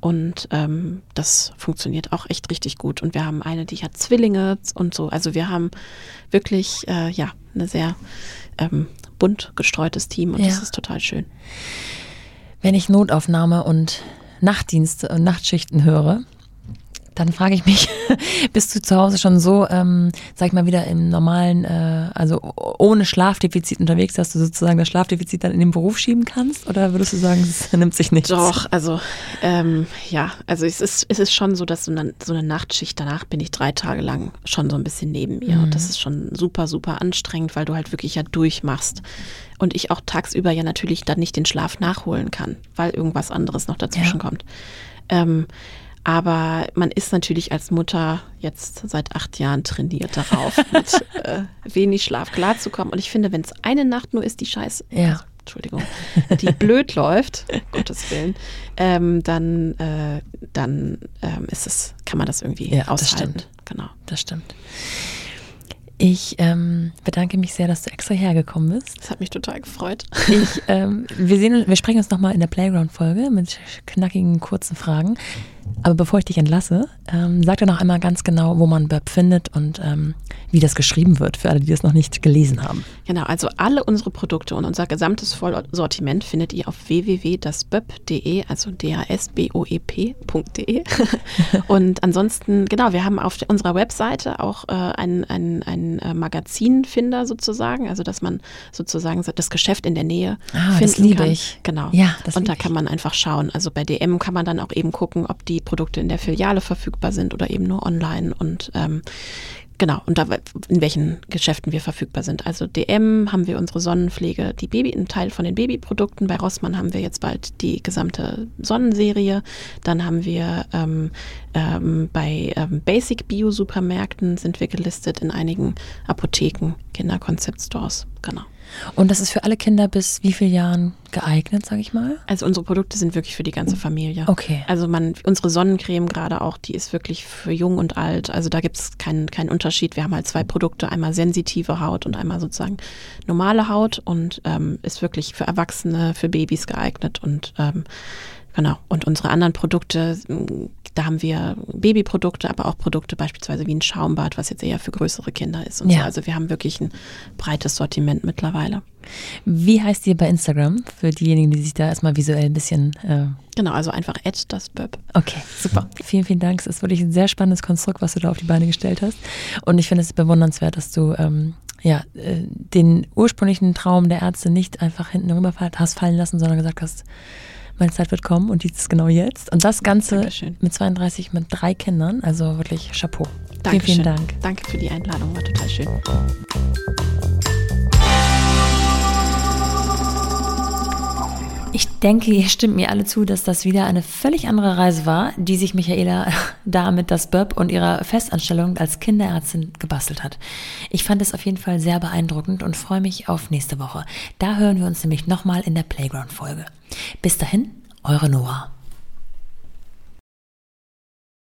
Und ähm, das funktioniert auch echt richtig gut. Und wir haben eine, die hat Zwillinge und so. Also wir haben wirklich, äh, ja, eine sehr ähm, bunt gestreutes Team und Ja. das ist total schön. Wenn ich Notaufnahme und Nachtdienste und Nachtschichten höre, dann frage ich mich, bist du zu Hause schon so, ähm, sag ich mal, wieder im normalen, äh, also ohne Schlafdefizit unterwegs, dass du sozusagen das Schlafdefizit dann in den Beruf schieben kannst? Oder würdest du sagen, es nimmt sich nichts? Doch, also ähm, ja, also es ist, es ist schon so, dass so eine, so eine Nachtschicht danach bin ich drei Tage lang schon so ein bisschen neben mir. Und das ist schon super, super anstrengend, weil du halt wirklich ja durchmachst. Und ich auch tagsüber ja natürlich dann nicht den Schlaf nachholen kann, weil irgendwas anderes noch dazwischen Ja. kommt. Ähm, aber man ist natürlich als Mutter jetzt seit acht Jahren trainiert darauf, mit äh, wenig Schlaf klarzukommen. Und ich finde, wenn es eine Nacht nur ist, die Scheiße, Ja. Entschuldigung, die blöd läuft, Gottes Willen, ähm, dann, äh, dann ähm, ist es, kann man das irgendwie Ja, das aushalten. stimmt. Genau. Das stimmt. Ich ähm, bedanke mich sehr, dass du extra hergekommen bist. Das hat mich total gefreut. Ich, ähm, wir, sehen, wir sprechen uns nochmal in der Playground-Folge mit knackigen, kurzen Fragen. Aber bevor ich dich entlasse, ähm, sag dir noch einmal ganz genau, wo man Böb findet und ähm, wie das geschrieben wird, für alle, die das noch nicht gelesen haben. Genau, also alle unsere Produkte und unser gesamtes Vollsortiment findet ihr auf www.dasböb.de, also d-a-s-b-o-e-p.de. und ansonsten, genau, wir haben auf unserer Webseite auch äh, einen ein äh, Magazinfinder sozusagen, also dass man sozusagen das Geschäft in der Nähe ah, finden das liebe kann. ich. Genau. Ja, das und da kann man einfach schauen. Also bei DM kann man dann auch eben gucken, ob die Produkte in der Filiale verfügbar sind oder eben nur online und ähm, Genau, und da, in welchen Geschäften wir verfügbar sind. Also DM haben wir unsere Sonnenpflege, die Baby, ein Teil von den Babyprodukten. Bei Rossmann haben wir jetzt bald die gesamte Sonnenserie. Dann haben wir ähm, ähm, bei ähm, Basic Bio-Supermärkten sind wir gelistet in einigen Apotheken, Kinder-Concept-Stores. Genau. Und das ist für alle Kinder bis wie vielen Jahren geeignet, sage ich mal? Also unsere Produkte sind wirklich für die ganze Familie. Okay. Also man, unsere Sonnencreme gerade auch, die ist wirklich für jung und alt. Also da gibt es keinen keinen Unterschied. Wir haben halt zwei Produkte, einmal sensitive Haut und einmal sozusagen normale Haut und ähm, ist wirklich für Erwachsene, für Babys geeignet und ähm, Genau. Und unsere anderen Produkte, da haben wir Babyprodukte, aber auch Produkte beispielsweise wie ein Schaumbad, was jetzt eher für größere Kinder ist. Und Ja. so. Also wir haben wirklich ein breites Sortiment mittlerweile. Wie heißt ihr bei Instagram? Für diejenigen, die sich da erstmal visuell ein bisschen. Äh, Genau, also einfach das Böb. okay, super. Vielen, vielen Dank. Es ist wirklich ein sehr spannendes Konstrukt, was du da auf die Beine gestellt hast. Und ich finde es bewundernswert, dass du. Ähm, ja, äh, den ursprünglichen Traum der Ärzte nicht einfach hinten rüber hast fallen lassen, sondern gesagt hast, meine Zeit wird kommen und die ist genau jetzt. Und das Ganze Dankeschön. mit 32, mit drei Kindern, also wirklich Chapeau. Vielen, Dankeschön. vielen Dank. Danke für die Einladung, war total schön. Ich denke, ihr stimmt mir alle zu, dass das wieder eine völlig andere Reise war, die sich Michaela da mit das Böb und ihrer Festanstellung als Kinderärztin gebastelt hat. Ich fand es auf jeden Fall sehr beeindruckend und freue mich auf nächste Woche. Da hören wir uns nämlich nochmal in der Playground-Folge. Bis dahin, eure Noah.